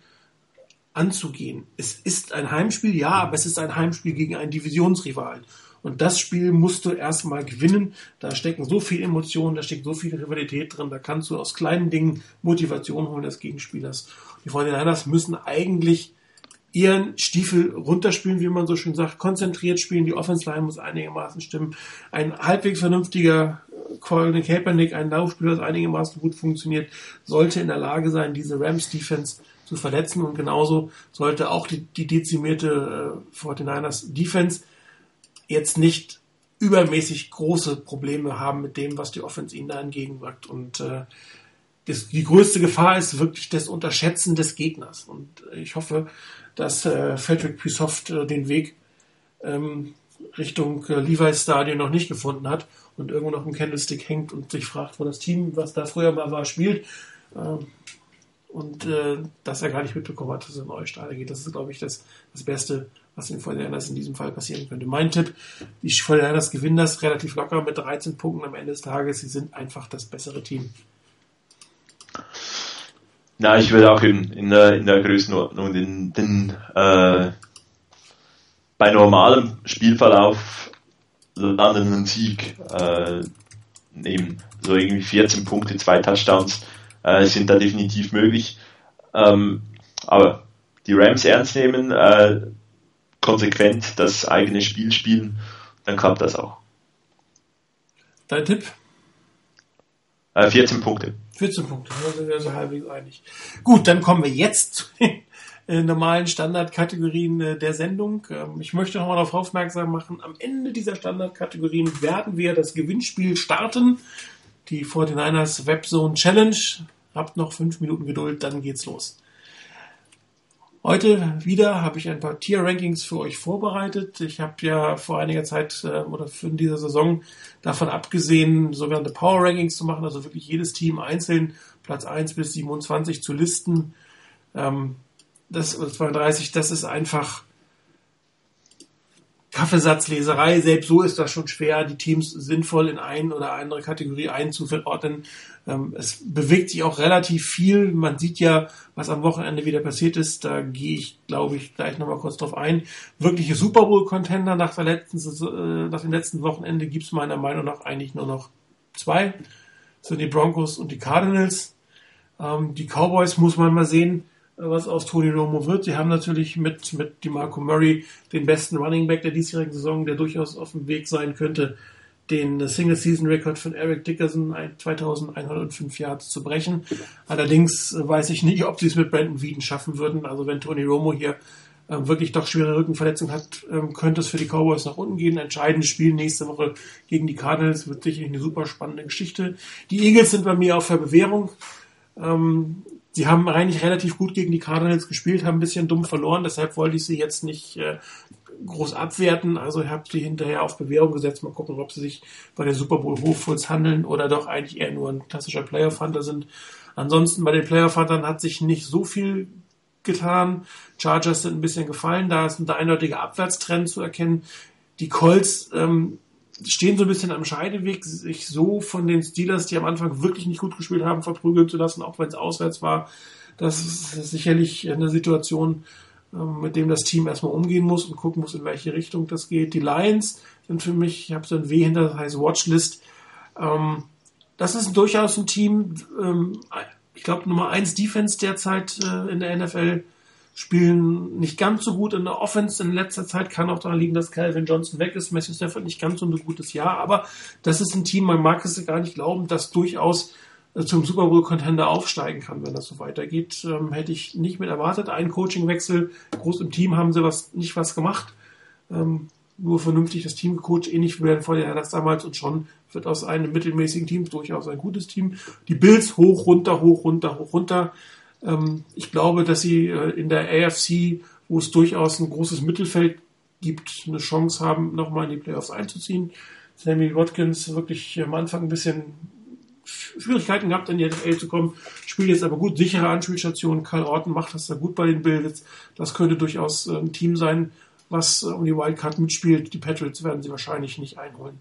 anzugehen. Es ist ein Heimspiel, ja, aber es ist ein Heimspiel gegen einen Divisionsrivalen. Und das Spiel musst du erstmal gewinnen. Da stecken so viele Emotionen, da steckt so viel Rivalität drin. Da kannst du aus kleinen Dingen Motivation holen des Gegenspielers. Die 49ers müssen eigentlich ihren Stiefel runterspielen, wie man so schön sagt, konzentriert spielen. Die Offense Line muss einigermaßen stimmen. Ein halbwegs vernünftiger Colin Kaepernick, ein Laufspieler, das einigermaßen gut funktioniert, sollte in der Lage sein, diese Rams Defense zu verletzen und genauso sollte auch die, die dezimierte äh, 49ers Defense jetzt nicht übermäßig große Probleme haben mit dem, was die Offense ihnen da entgegenwirkt. Und äh, die größte Gefahr ist wirklich das Unterschätzen des Gegners. Und ich hoffe, dass äh, Frederick Pusoft äh, den Weg ähm, Richtung äh, Levi's Stadion noch nicht gefunden hat und irgendwo noch im Candlestick hängt und sich fragt, wo das Team, was da früher mal war, spielt. Ähm, und äh, dass er gar nicht mitbekommen hat, dass es in neue Stadion geht. Das ist, glaube ich, das, das Beste, was den 49ers in diesem Fall passieren könnte. Mein Tipp, die 49ers gewinnen das relativ locker mit 13 Punkten am Ende des Tages. Sie sind einfach das bessere Team. Na, ich würde auch in, in, der, in der Größenordnung den, den äh, bei normalem Spielverlauf landenden Sieg äh, nehmen. So irgendwie 14 Punkte, zwei Touchdowns äh, sind da definitiv möglich. Ähm, aber die Rams ernst nehmen, äh, konsequent das eigene Spiel spielen, dann klappt das auch. Dein Tipp? Äh, 14 Punkte. 14 Punkte, da sind wir so halbwegs einig. Gut, dann kommen wir jetzt zu den normalen Standardkategorien äh, der Sendung. Ähm, ich möchte nochmal darauf aufmerksam machen, am Ende dieser Standardkategorien werden wir das Gewinnspiel starten. Die 49ers Webzone Challenge. Habt noch fünf Minuten Geduld, dann geht's los. Heute wieder habe ich ein paar Tier-Rankings für euch vorbereitet. Ich habe ja vor einiger Zeit äh, oder für diese Saison davon abgesehen, sogenannte Power-Rankings zu machen, also wirklich jedes Team einzeln Platz 1 bis 27 zu listen. Ähm, das 32, das ist einfach Kaffeesatzleserei. Selbst so ist das schon schwer, die Teams sinnvoll in eine oder andere Kategorie einzuordnen. Ähm, es bewegt sich auch relativ viel. Man sieht ja, was am Wochenende wieder passiert ist. Da gehe ich, glaube ich, gleich nochmal kurz drauf ein. Wirkliche Super Bowl-Contender nach, der letzten, äh, nach dem letzten Wochenende gibt es meiner Meinung nach eigentlich nur noch zwei. Das sind die Broncos und die Cardinals. Ähm, die Cowboys muss man mal sehen was aus Tony Romo wird. Sie haben natürlich mit, mit DeMarco Murray den besten Running Back der diesjährigen Saison, der durchaus auf dem Weg sein könnte, den Single-Season-Record von Eric Dickerson 2105 Yards zu brechen. Allerdings weiß ich nicht, ob sie es mit Brandon Whedon schaffen würden. Also wenn Tony Romo hier ähm, wirklich doch schwere Rückenverletzung hat, ähm, könnte es für die Cowboys nach unten gehen. Entscheidendes Spiel nächste Woche gegen die Cardinals wird sicherlich eine super spannende Geschichte. Die Eagles sind bei mir auf der Bewährung. Ähm, sie haben eigentlich relativ gut gegen die Cardinals gespielt, haben ein bisschen dumm verloren, deshalb wollte ich sie jetzt nicht äh, groß abwerten. Also habe sie hinterher auf Bewährung gesetzt. Mal gucken, ob sie sich bei der Super Bowl Hochfulls handeln oder doch eigentlich eher nur ein klassischer Playoff Hunter sind. Ansonsten bei den Playoff Huntern hat sich nicht so viel getan. Chargers sind ein bisschen gefallen. Da ist ein eindeutiger Abwärtstrend zu erkennen. Die Colts ähm, stehen so ein bisschen am Scheideweg, sich so von den Steelers, die am Anfang wirklich nicht gut gespielt haben, verprügeln zu lassen, auch wenn es auswärts war. Das ist sicherlich eine Situation, ähm, mit dem das Team erstmal umgehen muss und gucken muss, in welche Richtung das geht. Die Lions sind für mich, ich habe so ein W hinter, das heißt Watchlist. Ähm, das ist durchaus ein Team, ähm, ich glaube Nummer 1 Defense derzeit äh, in der NFL spielen nicht ganz so gut in der Offense in letzter Zeit. Kann auch daran liegen, dass Calvin Johnson weg ist. Matthew Stafford nicht ganz so ein gutes Jahr. Aber das ist ein Team, man mag es gar nicht glauben, das durchaus äh, zum Super Bowl Contender aufsteigen kann, wenn das so weitergeht. Ähm, hätte ich nicht mit erwartet. Ein Coachingwechsel, groß im Team haben sie was, nicht was gemacht. Ähm, nur vernünftig das Team gecoacht, ähnlich wie bei den Vorjahren damals und schon wird aus einem mittelmäßigen Team durchaus ein gutes Team. Die Bills hoch, runter, hoch, runter, hoch, runter. Ähm, ich glaube, dass sie äh, in der AFC, wo es durchaus ein großes Mittelfeld gibt, eine Chance haben, nochmal in die Playoffs einzuziehen. Sammy Watkins wirklich am Anfang ein bisschen Schwierigkeiten gehabt, in die NFL zu kommen, spielt jetzt aber gut, sichere Anspielstation. Karl Orton macht das da gut bei den Bills. Das könnte durchaus äh, ein Team sein, was äh, um die Wildcard mitspielt. Die Patriots werden sie wahrscheinlich nicht einholen.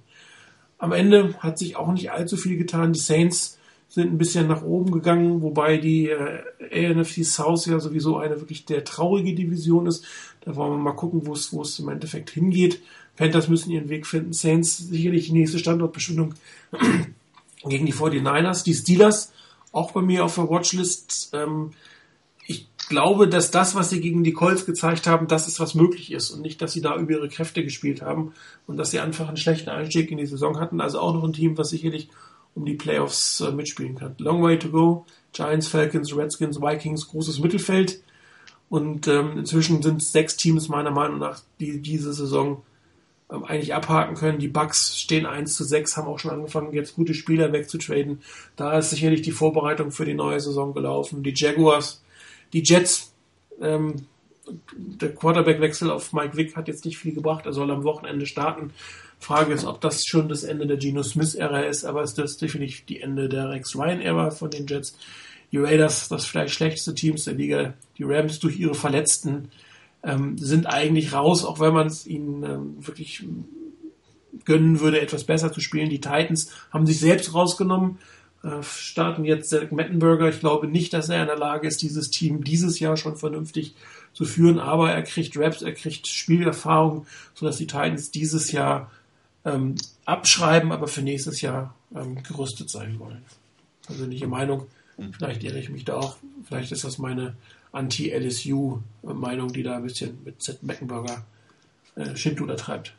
Am Ende hat sich auch nicht allzu viel getan. Die Saints sind ein bisschen nach oben gegangen, wobei die äh, ANFC South ja sowieso eine wirklich der traurige Division ist. Da wollen wir mal gucken, wo es, im Endeffekt hingeht. Panthers müssen ihren Weg finden. Saints sicherlich die nächste Standortbestimmung gegen die 49ers. Die Steelers auch bei mir auf der Watchlist. Ähm, ich glaube, dass das, was sie gegen die Colts gezeigt haben, das ist, was möglich ist und nicht, dass sie da über ihre Kräfte gespielt haben und dass sie einfach einen schlechten Einstieg in die Saison hatten. Also auch noch ein Team, was sicherlich um die Playoffs äh, mitspielen kann. Long way to go. Giants, Falcons, Redskins, Vikings, großes Mittelfeld. Und ähm, inzwischen sind sechs Teams meiner Meinung nach, die diese Saison ähm, eigentlich abhaken können. Die Bucks stehen 1 zu 6, haben auch schon angefangen, jetzt gute Spieler wegzutraden. Da ist sicherlich die Vorbereitung für die neue Saison gelaufen. Die Jaguars, die Jets, ähm, der Quarterback-Wechsel auf Mike Vick hat jetzt nicht viel gebracht. Er soll am Wochenende starten. Frage ist, ob das schon das Ende der Geno Smith-Ära ist, aber ist definitiv die Ende der Rex Ryan-Ära von den Jets. Die Raiders, das vielleicht schlechteste Teams der Liga. Die Rams durch ihre Verletzten ähm, sind eigentlich raus, auch wenn man es ihnen ähm, wirklich gönnen würde, etwas besser zu spielen. Die Titans haben sich selbst rausgenommen, äh, starten jetzt Zach Mettenberger. Ich glaube nicht, dass er in der Lage ist, dieses Team dieses Jahr schon vernünftig zu führen, aber er kriegt Raps, er kriegt Spielerfahrung, sodass die Titans dieses Jahr ähm, abschreiben, aber für nächstes Jahr ähm, gerüstet sein wollen. Persönliche Meinung. Vielleicht irre ich mich da auch. Vielleicht ist das meine Anti-LSU-Meinung, die da ein bisschen mit Seth Meckenburger äh, Schindluder treibt.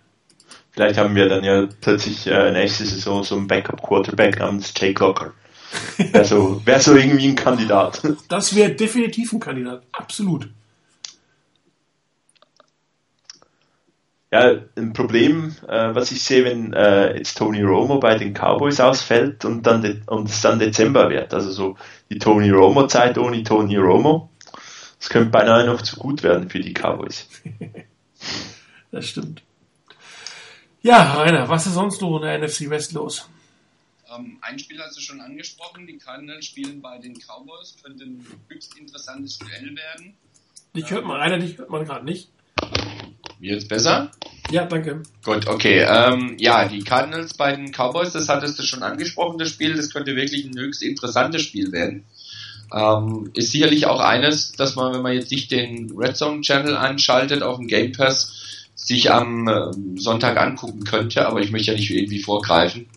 Vielleicht haben wir dann ja plötzlich äh, nächste Saison so einen Backup-Quarterback namens Jay Cocker. Wäre so, wär so irgendwie ein Kandidat. Das wäre definitiv ein Kandidat. Absolut. Ja, ein Problem, äh, was ich sehe, wenn äh, jetzt Tony Romo bei den Cowboys ausfällt und dann und es dann Dezember wird, also so die Tony Romo Zeit ohne Tony Romo, das könnte beinahe noch zu gut werden für die Cowboys. das stimmt. Ja, Rainer, was ist sonst noch in der NFC West los? Ähm, ein Spiel hast du schon angesprochen, die Cardinals spielen bei den Cowboys, könnte ein höchst interessantes Duell werden. Dich hört man, Rainer, dich hört man gerade nicht. Mir jetzt besser? Ja, danke. Gut, okay. Ähm, ja, die Cardinals bei den Cowboys, das hattest du schon angesprochen, das Spiel, das könnte wirklich ein höchst interessantes Spiel werden. Ähm, ist sicherlich auch eines, dass man, wenn man jetzt nicht den Red Zone Channel anschaltet auf dem Game Pass, sich am äh, Sonntag angucken könnte, aber ich möchte ja nicht irgendwie vorgreifen.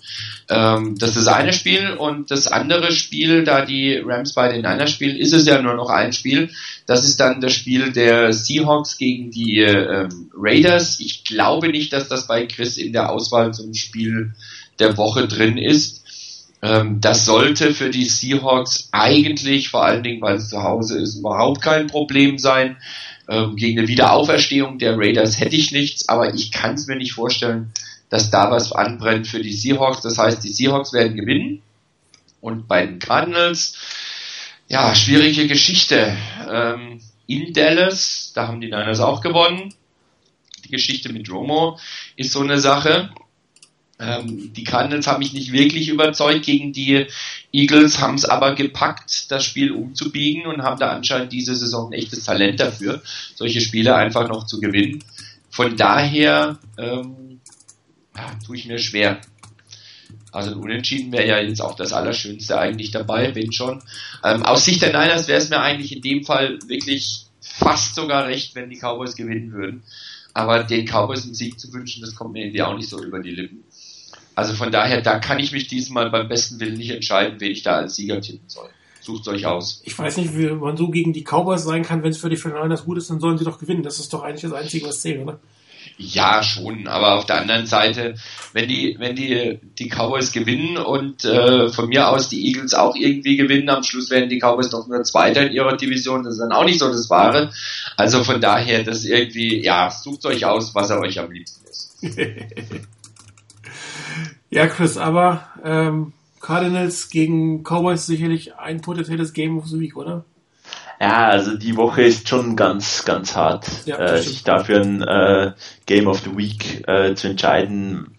Ähm, das ist das eine Spiel und das andere Spiel, da die Rams bei den Niners spielen, ist es ja nur noch ein Spiel. Das ist dann das Spiel der Seahawks gegen die ähm, Raiders. Ich glaube nicht, dass das bei Chris in der Auswahl zum Spiel der Woche drin ist. Ähm, das sollte für die Seahawks eigentlich, vor allen Dingen, weil es zu Hause ist, überhaupt kein Problem sein. Ähm, gegen eine Wiederauferstehung der Raiders hätte ich nichts, aber ich kann es mir nicht vorstellen, dass da was anbrennt für die Seahawks. Das heißt, die Seahawks werden gewinnen. Und bei den Cardinals, ja, schwierige Geschichte. Ähm, in Dallas, da haben die Niners auch gewonnen. Die Geschichte mit Romo ist so eine Sache. Ähm, die Cardinals haben mich nicht wirklich überzeugt gegen die Eagles, haben es aber gepackt, das Spiel umzubiegen und haben da anscheinend diese Saison ein echtes Talent dafür, solche Spiele einfach noch zu gewinnen. Von daher ähm, ja, tue ich mir schwer. Also ein Unentschieden wäre ja jetzt auch das Allerschönste eigentlich dabei, wenn schon. Ähm, aus Sicht der Niners wäre es mir eigentlich in dem Fall wirklich fast sogar recht, wenn die Cowboys gewinnen würden. Aber den Cowboys einen Sieg zu wünschen, das kommt mir irgendwie auch nicht so über die Lippen. Also von daher, da kann ich mich diesmal beim besten Willen nicht entscheiden, wen ich da als Sieger tippen soll. Sucht euch aus. Ich weiß nicht, wie man so gegen die Cowboys sein kann, wenn es für die Niners gut ist, dann sollen sie doch gewinnen. Das ist doch eigentlich das Einzige, was zählt, oder? Ja, schon, aber auf der anderen Seite, wenn die, wenn die, die Cowboys gewinnen und äh, von mir aus die Eagles auch irgendwie gewinnen, am Schluss werden die Cowboys doch nur Zweiter in ihrer Division, das ist dann auch nicht so das Wahre. Also von daher, das irgendwie, ja, sucht euch aus, was er euch am liebsten ist. Ja, Chris, aber ähm, Cardinals gegen Cowboys sicherlich ein potenzielles Game of the Week, oder? Ja, also die Woche ist schon ganz, ganz hart, ja, äh, sich dafür ein äh, Game of the Week äh, zu entscheiden.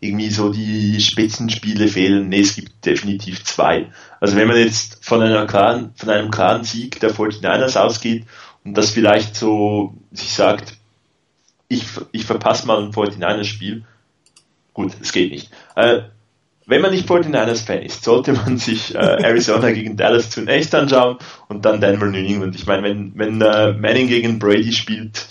Irgendwie so die Spitzenspiele fehlen. Nee, es gibt definitiv zwei. Also wenn man jetzt von einer klaren, von einem klaren Sieg der 49ers ausgeht und das vielleicht so sich sagt, ich, ich verpasse mal ein 49ers Spiel, Gut, es geht nicht. Wenn man nicht 49ers-Fan ist, sollte man sich äh, Arizona gegen Dallas zunächst anschauen und dann Denver New England. Ich meine, wenn, wenn äh, Manning gegen Brady spielt,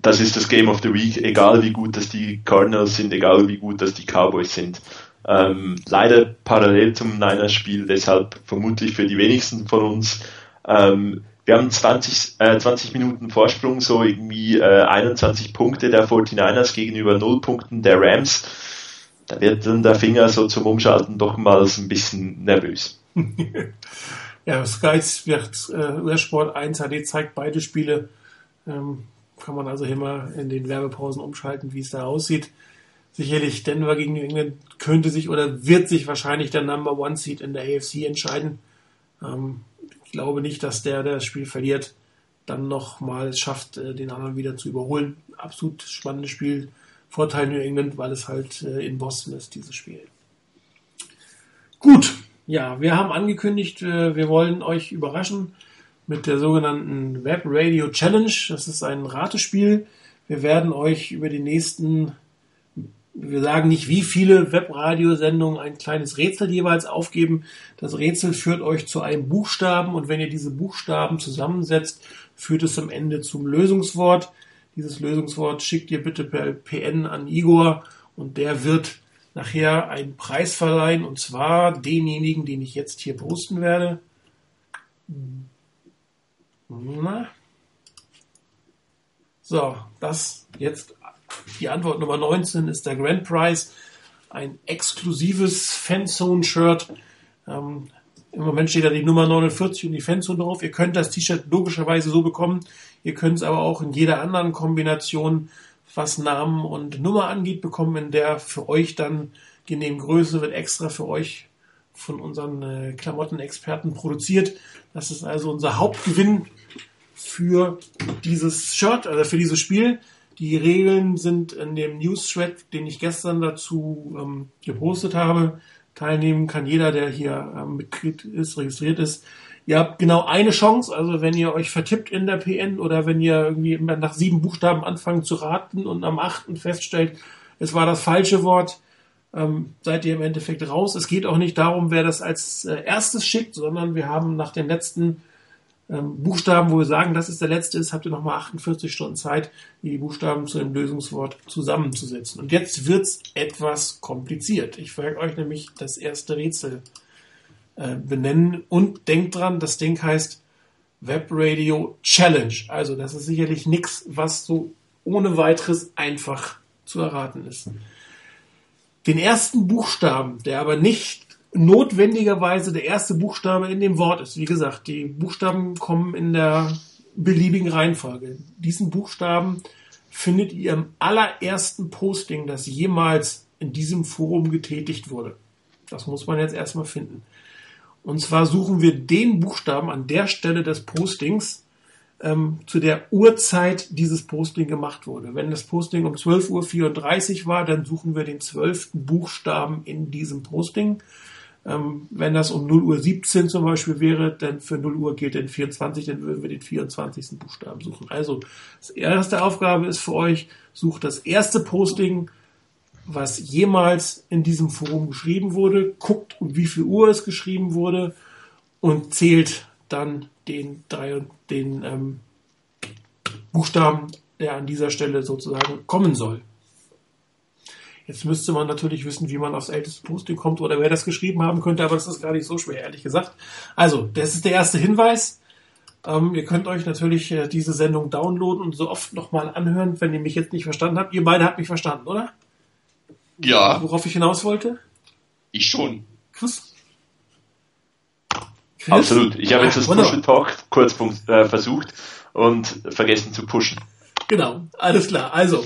das ist das Game of the Week, egal wie gut das die Cardinals sind, egal wie gut das die Cowboys sind. Ähm, leider parallel zum Niners-Spiel, deshalb vermutlich für die wenigsten von uns. Ähm, wir haben 20, äh, 20 Minuten Vorsprung, so irgendwie äh, 21 Punkte der 49ers gegenüber 0 Punkten der Rams. Da wird dann der Finger so zum Umschalten doch mal ein bisschen nervös. ja, Sky wird äh, Sport 1 HD zeigt beide Spiele. Ähm, kann man also immer in den Werbepausen umschalten, wie es da aussieht. Sicherlich Denver gegen England könnte sich oder wird sich wahrscheinlich der Number One Seed in der AFC entscheiden. Ähm, ich glaube nicht, dass der, der das Spiel verliert, dann nochmal schafft, äh, den anderen wieder zu überholen. Absolut spannendes Spiel. Vorteil New England, weil es halt äh, in Boston ist, dieses Spiel. Gut, ja, wir haben angekündigt, äh, wir wollen euch überraschen mit der sogenannten Web Radio Challenge. Das ist ein Ratespiel. Wir werden euch über die nächsten, wir sagen nicht wie viele Webradiosendungen, ein kleines Rätsel jeweils aufgeben. Das Rätsel führt euch zu einem Buchstaben und wenn ihr diese Buchstaben zusammensetzt, führt es am Ende zum Lösungswort. Dieses Lösungswort schickt ihr bitte per PN an Igor und der wird nachher einen Preis verleihen und zwar denjenigen, den ich jetzt hier posten werde. Na? So, das jetzt die Antwort Nummer 19 ist der Grand Prize. Ein exklusives Fanzone-Shirt. Ähm, Im Moment steht da die Nummer 49 und die Fanzone drauf. Ihr könnt das T-Shirt logischerweise so bekommen. Ihr könnt es aber auch in jeder anderen Kombination, was Namen und Nummer angeht, bekommen, in der für euch dann genehm Größe wird extra für euch von unseren äh, Klamottenexperten produziert. Das ist also unser Hauptgewinn für dieses Shirt, also für dieses Spiel. Die Regeln sind in dem News-Thread, den ich gestern dazu ähm, gepostet habe. Teilnehmen kann jeder, der hier ähm, Mitglied ist, registriert ist. Ihr habt genau eine Chance, also wenn ihr euch vertippt in der PN oder wenn ihr irgendwie nach sieben Buchstaben anfangt zu raten und am achten feststellt, es war das falsche Wort, ähm, seid ihr im Endeffekt raus. Es geht auch nicht darum, wer das als äh, erstes schickt, sondern wir haben nach den letzten ähm, Buchstaben, wo wir sagen, das ist der letzte ist, habt ihr nochmal 48 Stunden Zeit, die Buchstaben zu dem Lösungswort zusammenzusetzen. Und jetzt wird's etwas kompliziert. Ich werde euch nämlich das erste Rätsel äh, benennen und denkt dran, das Ding heißt Web Radio Challenge. Also das ist sicherlich nichts, was so ohne weiteres einfach zu erraten ist. Den ersten Buchstaben, der aber nicht notwendigerweise der erste Buchstabe in dem Wort ist. Wie gesagt, die Buchstaben kommen in der beliebigen Reihenfolge. Diesen Buchstaben findet ihr im allerersten Posting, das jemals in diesem Forum getätigt wurde. Das muss man jetzt erstmal finden. Und zwar suchen wir den Buchstaben an der Stelle des Postings, ähm, zu der Uhrzeit dieses Posting gemacht wurde. Wenn das Posting um 12.34 Uhr war, dann suchen wir den zwölften Buchstaben in diesem Posting. Ähm, wenn das um 0 Uhr 17 zum Beispiel wäre, dann für 0 Uhr gilt den 24, dann würden wir den 24. Buchstaben suchen. Also, die erste Aufgabe ist für euch, sucht das erste Posting, was jemals in diesem Forum geschrieben wurde, guckt, um wie viel Uhr es geschrieben wurde und zählt dann den, drei, den ähm, Buchstaben, der an dieser Stelle sozusagen kommen soll. Jetzt müsste man natürlich wissen, wie man aufs älteste Posting kommt oder wer das geschrieben haben könnte, aber das ist gar nicht so schwer, ehrlich gesagt. Also, das ist der erste Hinweis. Ähm, ihr könnt euch natürlich äh, diese Sendung downloaden und so oft nochmal anhören, wenn ihr mich jetzt nicht verstanden habt. Ihr beide habt mich verstanden, oder? Ja. Worauf ich hinaus wollte? Ich schon. Chris? Chris? Absolut. Ich habe jetzt das Push Talk Kurzpunkt äh, versucht und vergessen zu pushen. Genau, alles klar. Also,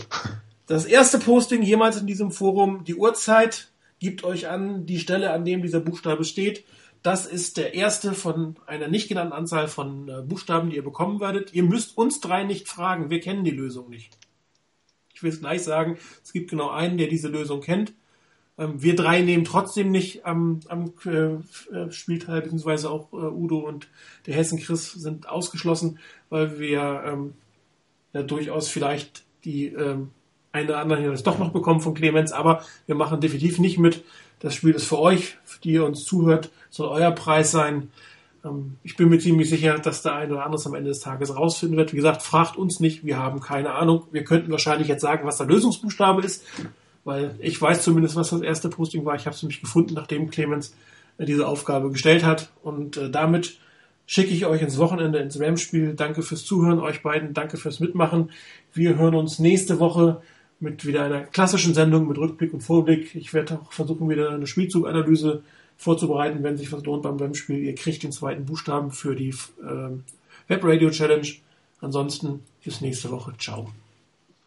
das erste Posting jemals in diesem Forum, die Uhrzeit, gibt euch an die Stelle, an dem dieser Buchstabe steht. Das ist der erste von einer nicht genannten Anzahl von äh, Buchstaben, die ihr bekommen werdet. Ihr müsst uns drei nicht fragen, wir kennen die Lösung nicht. Ich will es gleich sagen, es gibt genau einen, der diese Lösung kennt. Ähm, wir drei nehmen trotzdem nicht am, am äh, äh Spiel teil, beziehungsweise auch Udo und der Hessen Chris sind ausgeschlossen, weil wir ähm, ja, durchaus vielleicht die ähm, eine oder andere Hinweis doch noch bekommen von Clemens, aber wir machen definitiv nicht mit. Das Spiel ist für euch, die ihr uns zuhört, soll euer Preis sein. Ähm, ich bin mir ziemlich sicher, dass der eine oder andere am Ende des Tages rausfinden wird. Wie gesagt, fragt uns nicht, wir haben keine Ahnung. Wir könnten wahrscheinlich jetzt sagen, was der Lösungsbuchstabe ist, weil ich weiß zumindest, was das erste Posting war. Ich habe es nämlich gefunden, nachdem Clemens äh, diese Aufgabe gestellt hat. Und äh, damit schicke ich euch ins Wochenende ins Ram-Spiel. Danke fürs Zuhören, euch beiden. Danke fürs Mitmachen. Wir hören uns nächste Woche mit wieder einer klassischen Sendung mit Rückblick und Vorblick. Ich werde auch versuchen, wieder eine Spielzuganalyse vorzubereiten, wenn sich was lohnt beim WEM-Spiel. Ihr kriegt den zweiten Buchstaben für die äh, Web Radio Challenge. Ansonsten bis nächste Woche. Ciao.